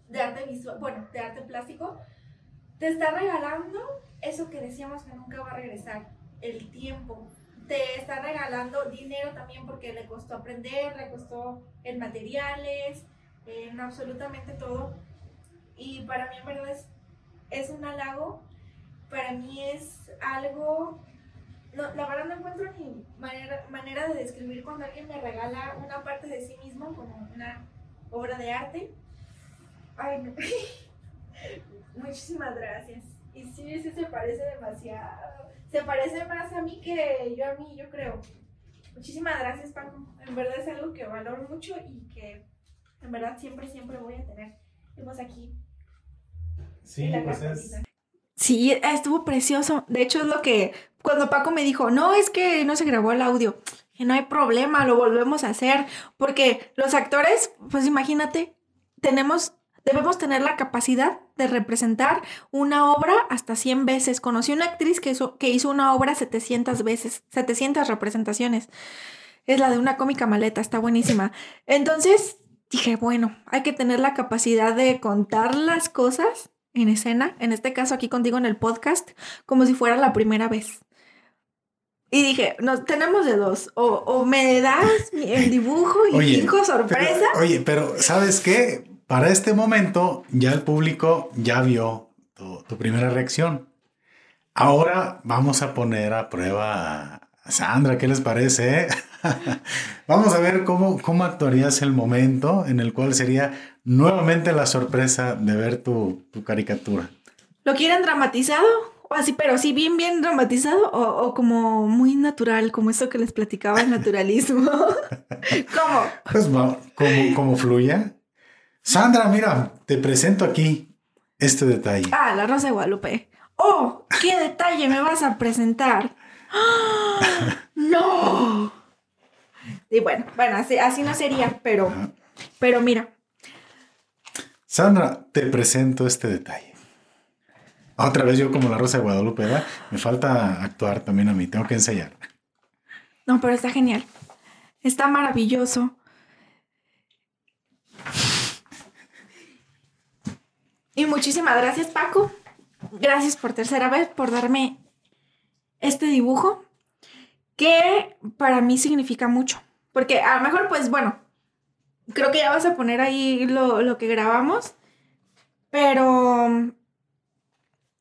de arte visual, bueno, de arte plástico, te está regalando eso que decíamos que nunca va a regresar, el tiempo. Te está regalando dinero también porque le costó aprender, le costó en materiales, en absolutamente todo. Y para mí en verdad es, es un halago para mí es algo, no, la verdad no encuentro ni manera, manera de describir cuando alguien me regala una parte de sí mismo como una obra de arte. Ay, no. Muchísimas gracias. Y sí, sí se parece demasiado. Se parece más a mí que yo a mí, yo creo. Muchísimas gracias, Paco. En verdad es algo que valoro mucho y que en verdad siempre, siempre voy a tener. Vemos aquí. Sí, pues es, Sí, estuvo precioso. De hecho, es lo que cuando Paco me dijo, no, es que no se grabó el audio, que no hay problema, lo volvemos a hacer, porque los actores, pues imagínate, tenemos, debemos tener la capacidad de representar una obra hasta 100 veces. Conocí una actriz que hizo, que hizo una obra 700 veces, 700 representaciones. Es la de una cómica maleta, está buenísima. Entonces dije, bueno, hay que tener la capacidad de contar las cosas en escena, en este caso aquí contigo en el podcast, como si fuera la primera vez. Y dije, nos tenemos de dos, o, me das el dibujo y dijo sorpresa. oye, pero ¿sabes qué? Para este momento ya el público ya vio tu, tu primera reacción. Ahora vamos a poner a prueba Sandra, ¿qué les parece? Vamos a ver cómo, cómo actuarías el momento en el cual sería nuevamente la sorpresa de ver tu, tu caricatura. ¿Lo quieren dramatizado? O así, pero así bien, bien dramatizado o, o, como muy natural, como eso que les platicaba el naturalismo. ¿Cómo? Pues como, como fluya. Sandra, mira, te presento aquí este detalle. Ah, la Rosa de Guadalupe. ¡Oh! ¿Qué detalle me vas a presentar? ¡No! Y bueno, bueno, así, así no sería, pero, pero mira. Sandra, te presento este detalle. Otra vez yo como la Rosa de Guadalupe, ¿verdad? Me falta actuar también a mí, tengo que ensayar. No, pero está genial. Está maravilloso. Y muchísimas gracias, Paco. Gracias por tercera vez por darme este dibujo que para mí significa mucho. Porque a lo mejor, pues bueno, creo que ya vas a poner ahí lo, lo que grabamos, pero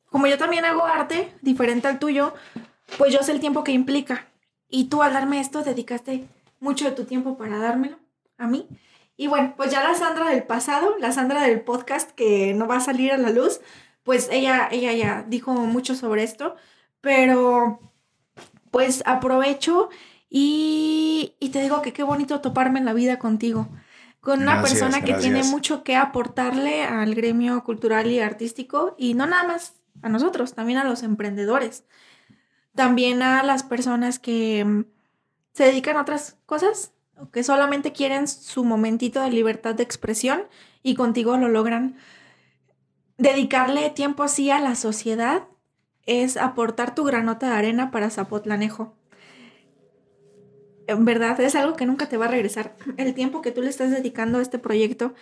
como yo también hago arte diferente al tuyo, pues yo sé el tiempo que implica. Y tú al darme esto dedicaste mucho de tu tiempo para dármelo a mí. Y bueno, pues ya la Sandra del pasado, la Sandra del podcast que no va a salir a la luz, pues ella, ella ya dijo mucho sobre esto, pero pues aprovecho y, y te digo que qué bonito toparme en la vida contigo, con una persona que tiene mucho que aportarle al gremio cultural y artístico y no nada más a nosotros, también a los emprendedores, también a las personas que mm, se dedican a otras cosas o que solamente quieren su momentito de libertad de expresión y contigo lo logran. Dedicarle tiempo así a la sociedad es aportar tu granota de arena para Zapotlanejo. En verdad, es algo que nunca te va a regresar. El tiempo que tú le estás dedicando a este proyecto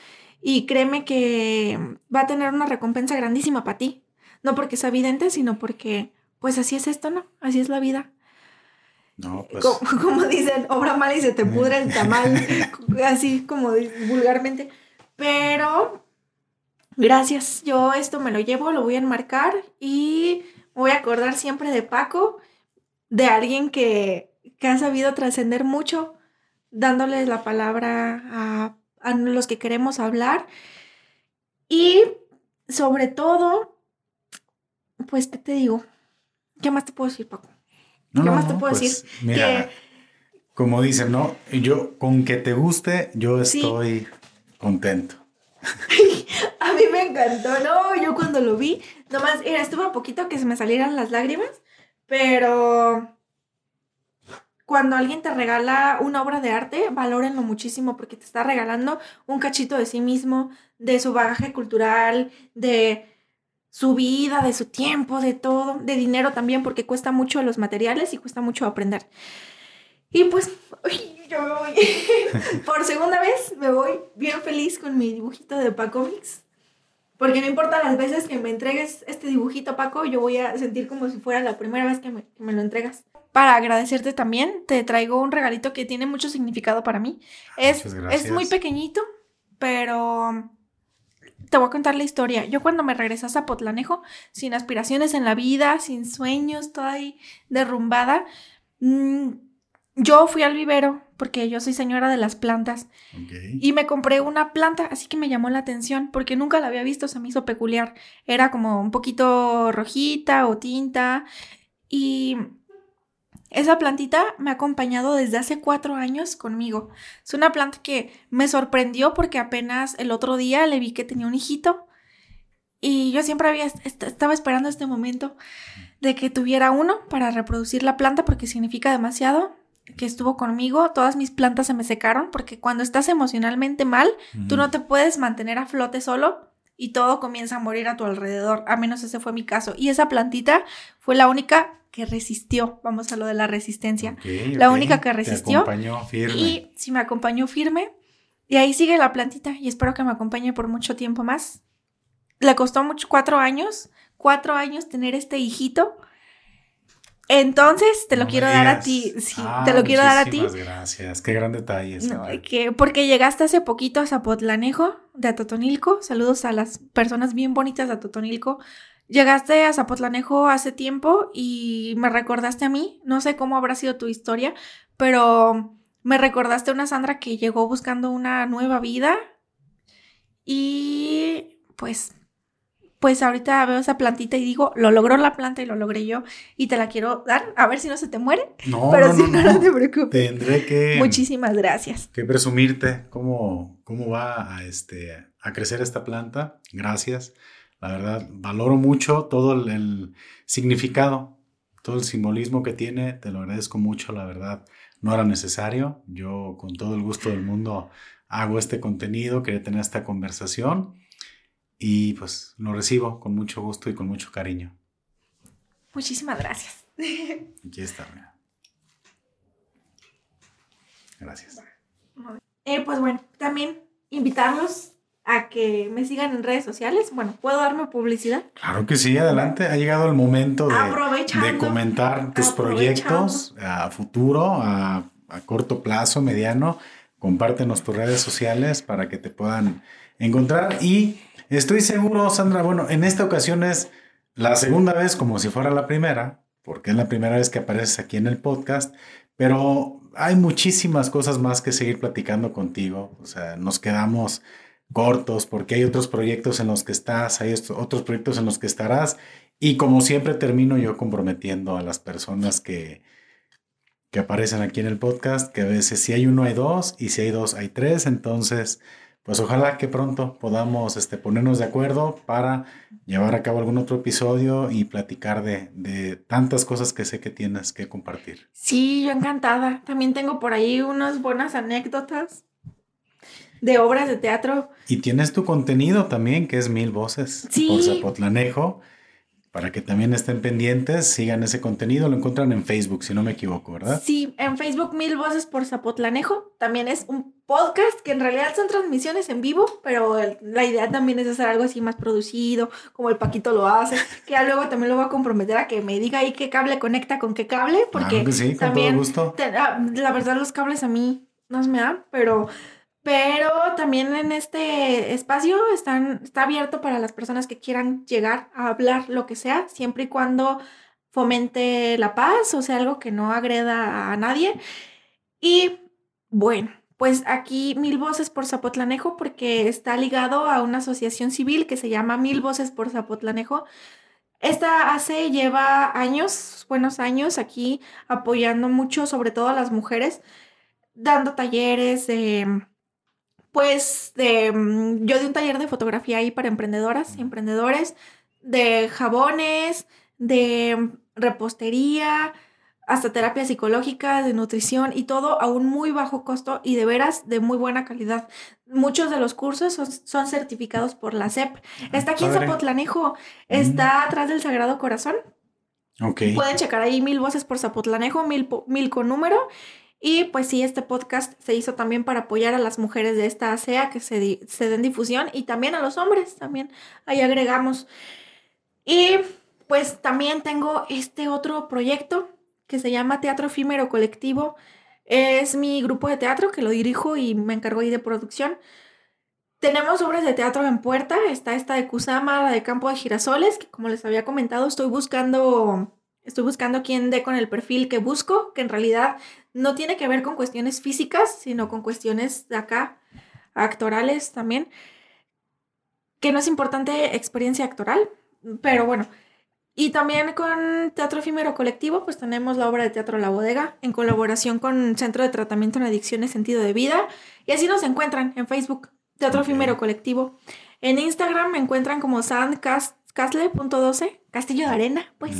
y créeme que va a tener una recompensa grandísima para ti. No porque sea evidente, sino porque, pues así es esto, ¿no? Así es la vida. No, pues. Como, dicen, obra mal y se te pudre el tamal, así como vulgarmente. Pero, gracias. Yo esto me lo llevo, lo voy a enmarcar y voy a acordar siempre de Paco, de alguien que, que ha sabido trascender mucho, dándoles la palabra a, a los que queremos hablar. Y sobre todo, pues, ¿qué te digo? ¿Qué más te puedo decir, Paco? ¿Qué más te puedo pues, decir? Mira, como dicen, ¿no? Yo, con que te guste, yo estoy contento. a mí me encantó, ¿no? Yo cuando lo vi, nomás, era, estuvo a poquito que se me salieran las lágrimas, pero cuando alguien te regala una obra de arte, valórenlo muchísimo porque te está regalando un cachito de sí mismo, de su bagaje cultural, de su vida, de su tiempo, de todo, de dinero también, porque cuesta mucho los materiales y cuesta mucho aprender. Y pues, yo me voy. Por segunda vez me voy bien feliz con mi dibujito de Paco Mix. Porque no importa las veces que me entregues este dibujito, Paco, yo voy a sentir como si fuera la primera vez que me, que me lo entregas. Para agradecerte también, te traigo un regalito que tiene mucho significado para mí. Es, es muy pequeñito, pero te voy a contar la historia. Yo cuando me regresé a Zapotlanejo, sin aspiraciones en la vida, sin sueños, toda ahí derrumbada, mm, yo fui al vivero porque yo soy señora de las plantas y me compré una planta, así que me llamó la atención porque nunca la había visto, se me hizo peculiar. Era como un poquito rojita o tinta y esa plantita me ha acompañado desde hace cuatro años conmigo. Es una planta que me sorprendió porque apenas el otro día le vi que tenía un hijito y yo siempre había estaba esperando este momento de que tuviera uno para reproducir la planta porque significa demasiado que estuvo conmigo. Todas mis plantas se me secaron porque cuando estás emocionalmente mal, tú no te puedes mantener a flote solo y todo comienza a morir a tu alrededor. A menos ese fue mi caso. Y esa plantita fue la única que resistió, vamos a lo de la resistencia, la única que resistió. acompañó firme. Y sí, me acompañó firme. Y ahí sigue la plantita y espero que me acompañe por mucho tiempo más. Le costó mucho, cuatro años, cuatro años tener este hijito. Entonces te lo quiero dar a ti. Sí, te lo quiero dar a ti. gracias. Qué gran detalle. que, porque llegaste hace poquito a Zapotlanejo de Atotonilco. Saludos a las personas bien bonitas de Atotonilco. Llegaste a Zapotlanejo hace tiempo y me recordaste a mí, no sé cómo habrá sido tu historia, pero me recordaste a una Sandra que llegó buscando una nueva vida y pues pues ahorita veo esa plantita y digo, lo logró la planta y lo logré yo y te la quiero dar, a ver si no se te muere. No, pero si no, no, te preocupes. Tendré que Muchísimas gracias. Que presumirte cómo cómo va a este a crecer esta planta. Gracias. La verdad, valoro mucho todo el, significado, todo el simbolismo que tiene. Te lo agradezco mucho, la verdad. No era necesario. Yo con todo el gusto del mundo hago este contenido, quería tener esta conversación y pues lo recibo con mucho gusto y con mucho cariño. Muchísimas gracias. Aquí está, mira. Gracias. Eh, pues bueno, también invitarlos a que me sigan en redes sociales. Bueno, ¿puedo darme publicidad? Claro que sí, adelante. Ha llegado el momento de, de comentar tus proyectos a futuro, a, a corto plazo, mediano. Compártenos tus redes sociales para que te puedan encontrar. Y estoy seguro, Sandra, bueno, en esta ocasión es la segunda vez como si fuera la primera, porque es la primera vez que apareces aquí en el podcast, pero hay muchísimas cosas más que seguir platicando contigo. O sea, nos quedamos cortos porque hay otros proyectos en los que estás, hay otros proyectos en los que estarás. Y como siempre termino yo comprometiendo a las personas que, que aparecen aquí en el podcast, que a veces si hay uno hay dos y si hay dos hay tres. Entonces, pues ojalá que pronto podamos este, ponernos de acuerdo para llevar a cabo algún otro episodio y platicar de, de, tantas cosas que sé que tienes que compartir. Sí, yo encantada. También tengo por ahí unas buenas anécdotas de obras de teatro. Y tienes tu contenido también, que es Mil Voces sí. por Zapotlanejo para que también estén pendientes, sigan ese contenido, lo encuentran en Facebook, si no me equivoco, ¿verdad? Sí, en Facebook Mil Voces por Zapotlanejo, también es un podcast que en realidad son transmisiones en vivo, pero la idea también es hacer algo así más producido, como el Paquito lo hace, que ya luego también lo voy a comprometer a que me diga ahí qué cable conecta con qué cable, porque claro que sí, con también, todo gusto. Ah, la verdad los cables a mí no se me dan, pero pero también en este espacio están, está abierto para las personas que quieran llegar a hablar lo que sea, siempre y cuando fomente la paz, o sea, algo que no agreda a nadie. Y bueno, pues aquí Mil Voces por Zapotlanejo, porque está ligado a una asociación civil que se llama Mil Voces por Zapotlanejo. Esta hace, lleva años, buenos años aquí apoyando mucho, sobre todo a las mujeres, dando talleres de pues de, mm, yo di un taller de fotografía ahí para emprendedoras y emprendedores, de jabones, de repostería, hasta terapia psicológica, de nutrición y todo a un muy bajo costo y de veras de muy buena calidad. Muchos de los cursos son, certificados por la SEP. Está aquí en Zapotlanejo, está atrás del Sagrado Corazón. Okay. Pueden checar ahí mil voces por Zapotlanejo, mil, mil con número. Y pues sí, este podcast se hizo también para apoyar a las mujeres de esta ASEA que se, se den difusión y también a los hombres, también ahí agregamos. Y pues también tengo este otro proyecto que se llama Teatro Efímero Colectivo. Es mi grupo de teatro que lo dirijo y me encargo ahí de producción. Tenemos obras de teatro en puerta. Está esta de Kusama, la de Campo de Girasoles, que como les había comentado, estoy buscando Estoy buscando quién dé con el perfil que busco, que en realidad no tiene que ver con cuestiones físicas, sino con cuestiones de acá, actorales también. Que no es importante experiencia actoral, pero bueno. Y también con Teatro Efímero Colectivo, pues tenemos la obra de Teatro La Bodega, en colaboración con Centro de Tratamiento en Adicciones Sentido de Vida. Y así nos encuentran en Facebook, Teatro Efímero Colectivo. En Instagram me encuentran como Sandcast Castle.12, Castillo de Arena, pues,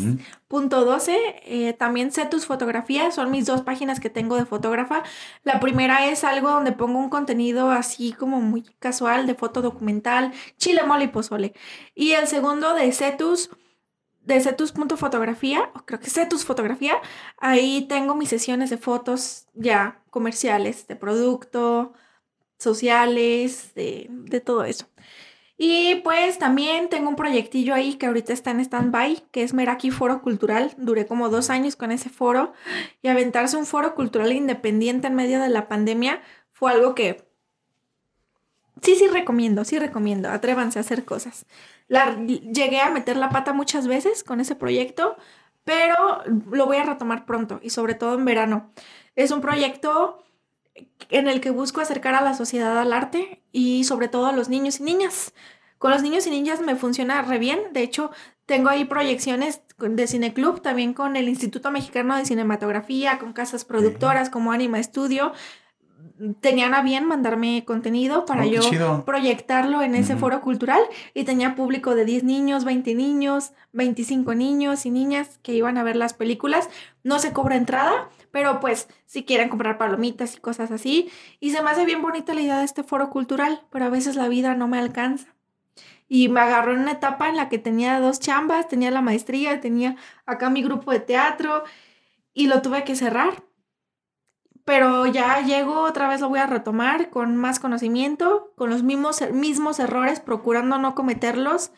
punto 12. Eh, también sé tus fotografías, son mis dos páginas que tengo de fotógrafa. La primera es algo donde pongo un contenido así como muy casual de foto documental, chile, mole y pozole. Y el segundo de Cetus, de Cetus.fotografía, o creo que Cetus Fotografía, ahí tengo mis sesiones de fotos ya comerciales, de producto, sociales, de, de todo eso. Y pues también tengo un proyectillo ahí que ahorita está en stand-by, que es Meraki Foro Cultural. Duré como dos años con ese foro y aventarse un foro cultural independiente en medio de la pandemia fue algo que sí, sí recomiendo, sí recomiendo. Atrévanse a hacer cosas. Llegué a meter la pata muchas veces con ese proyecto, pero lo voy a retomar pronto y sobre todo en verano. Es un proyecto en el que busco acercar a la sociedad al arte y sobre todo a los niños y niñas. Con los niños y niñas me funciona re bien. De hecho, tengo ahí proyecciones de Cineclub, también con el Instituto Mexicano de Cinematografía, con casas productoras como Anima Studio. Tenían a bien mandarme contenido para Oh, yo chido. proyectarlo en ese foro cultural y tenía público de 10 niños, 20 niños, 25 niños y niñas que iban a ver las películas. No se cobra entrada, pero pues si quieren comprar palomitas y cosas así. Y se me hace bien bonita la idea de este foro cultural, pero a veces la vida no me alcanza. Y me agarró en una etapa en la que tenía dos chambas, tenía la maestría, tenía acá mi grupo de teatro y lo tuve que cerrar. pero ya llego, otra vez lo voy a retomar con más conocimiento, con los mismos, mismos errores, procurando no cometerlos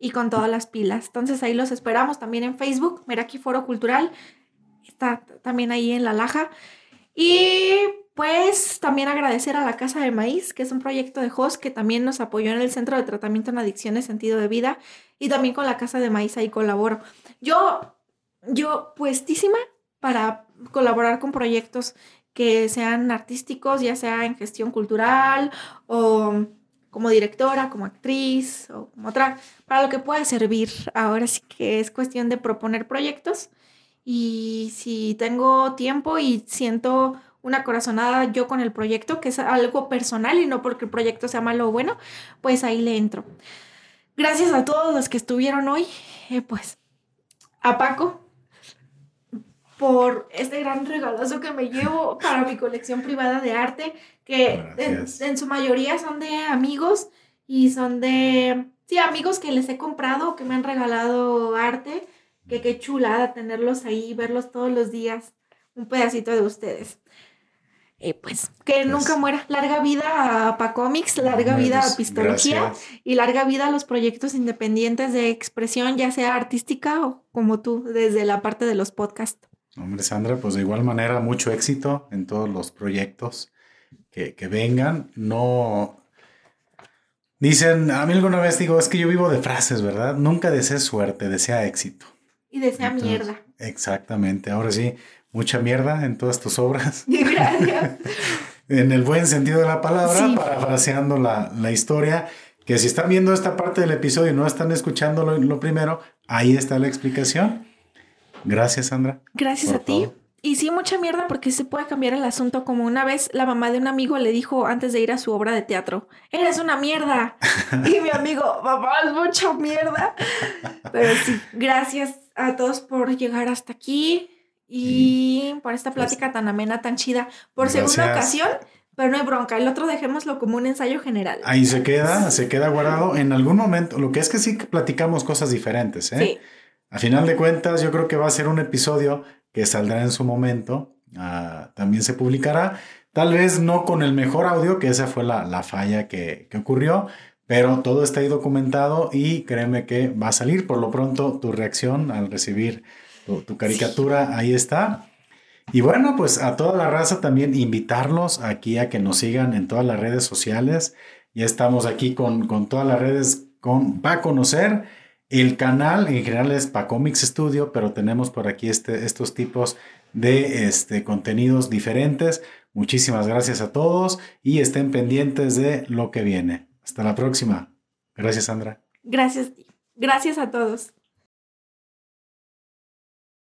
y con todas las pilas. Entonces ahí los esperamos también en Facebook, Meraki Foro Cultural, está también ahí en La Laja. Y pues también agradecer a la Casa de Maíz, que es un proyecto de host que también nos apoyó en el Centro de Tratamiento en Adicciones Sentido de Vida y también con la Casa de Maíz ahí colaboro. Yo, yo puestísima para colaborar con proyectos que sean artísticos, ya sea en gestión cultural o como directora, como actriz o como otra, para lo que pueda servir. Ahora sí que es cuestión de proponer proyectos y si tengo tiempo y siento una corazonada yo con el proyecto, que es algo personal y no porque el proyecto sea malo o bueno, pues ahí le entro. Gracias a todos los que estuvieron hoy, eh, pues a Paco por este gran regalazo que me llevo para mi colección privada de arte, que en, su mayoría son de amigos y son de, sí, amigos que les he comprado, que me han regalado arte, que qué chulada tenerlos ahí, verlos todos los días, un pedacito de ustedes. Eh, pues que nunca muera. Larga vida a Pacomics, larga vida a Pistología y larga vida a los proyectos independientes de expresión, ya sea artística o como tú, desde la parte de los podcasts. Hombre, Sandra, pues de igual manera, mucho éxito en todos los proyectos que, vengan. No. Dicen, a mí alguna vez digo, es que yo vivo de frases, ¿verdad? Nunca desea suerte, desea éxito. Y desea mierda. Exactamente. Ahora sí, mucha mierda en todas tus obras. Gracias. en el buen sentido de la palabra, parafraseando la, la, historia, que si están viendo esta parte del episodio y no están escuchando lo primero, ahí está la explicación. Gracias, Sandra. Gracias a ti. Y sí, mucha mierda porque se puede cambiar el asunto. Como una vez la mamá de un amigo le dijo antes de ir a su obra de teatro, eres una mierda. y mi amigo, mamá, es mucha mierda. Pero sí, gracias a todos por llegar hasta aquí y por esta pues plática tan amena, tan chida. Por segunda ocasión, pero no hay bronca. El otro dejémoslo como un ensayo general. Ahí se queda, se queda guardado. En algún momento, lo que es que sí platicamos cosas diferentes, ¿eh? Sí. A final de cuentas, yo creo que va a ser un episodio que saldrá en su momento. Ah, también se publicará. Tal vez no con el mejor audio, que esa fue la, falla que, ocurrió, pero todo está ahí documentado y créeme que va a salir. Por lo pronto, tu reacción al recibir tu, caricatura, ahí está. Y bueno, pues a toda la raza también invitarlos aquí a que nos sigan en todas las redes sociales. Ya estamos aquí con, con todas las redes con, para conocer el canal en general es Pacomics Studio, pero tenemos por aquí este, estos tipos de este, contenidos diferentes. Muchísimas gracias a todos y estén pendientes de lo que viene. Hasta la próxima. Gracias, Sandra. Gracias. Gracias a todos.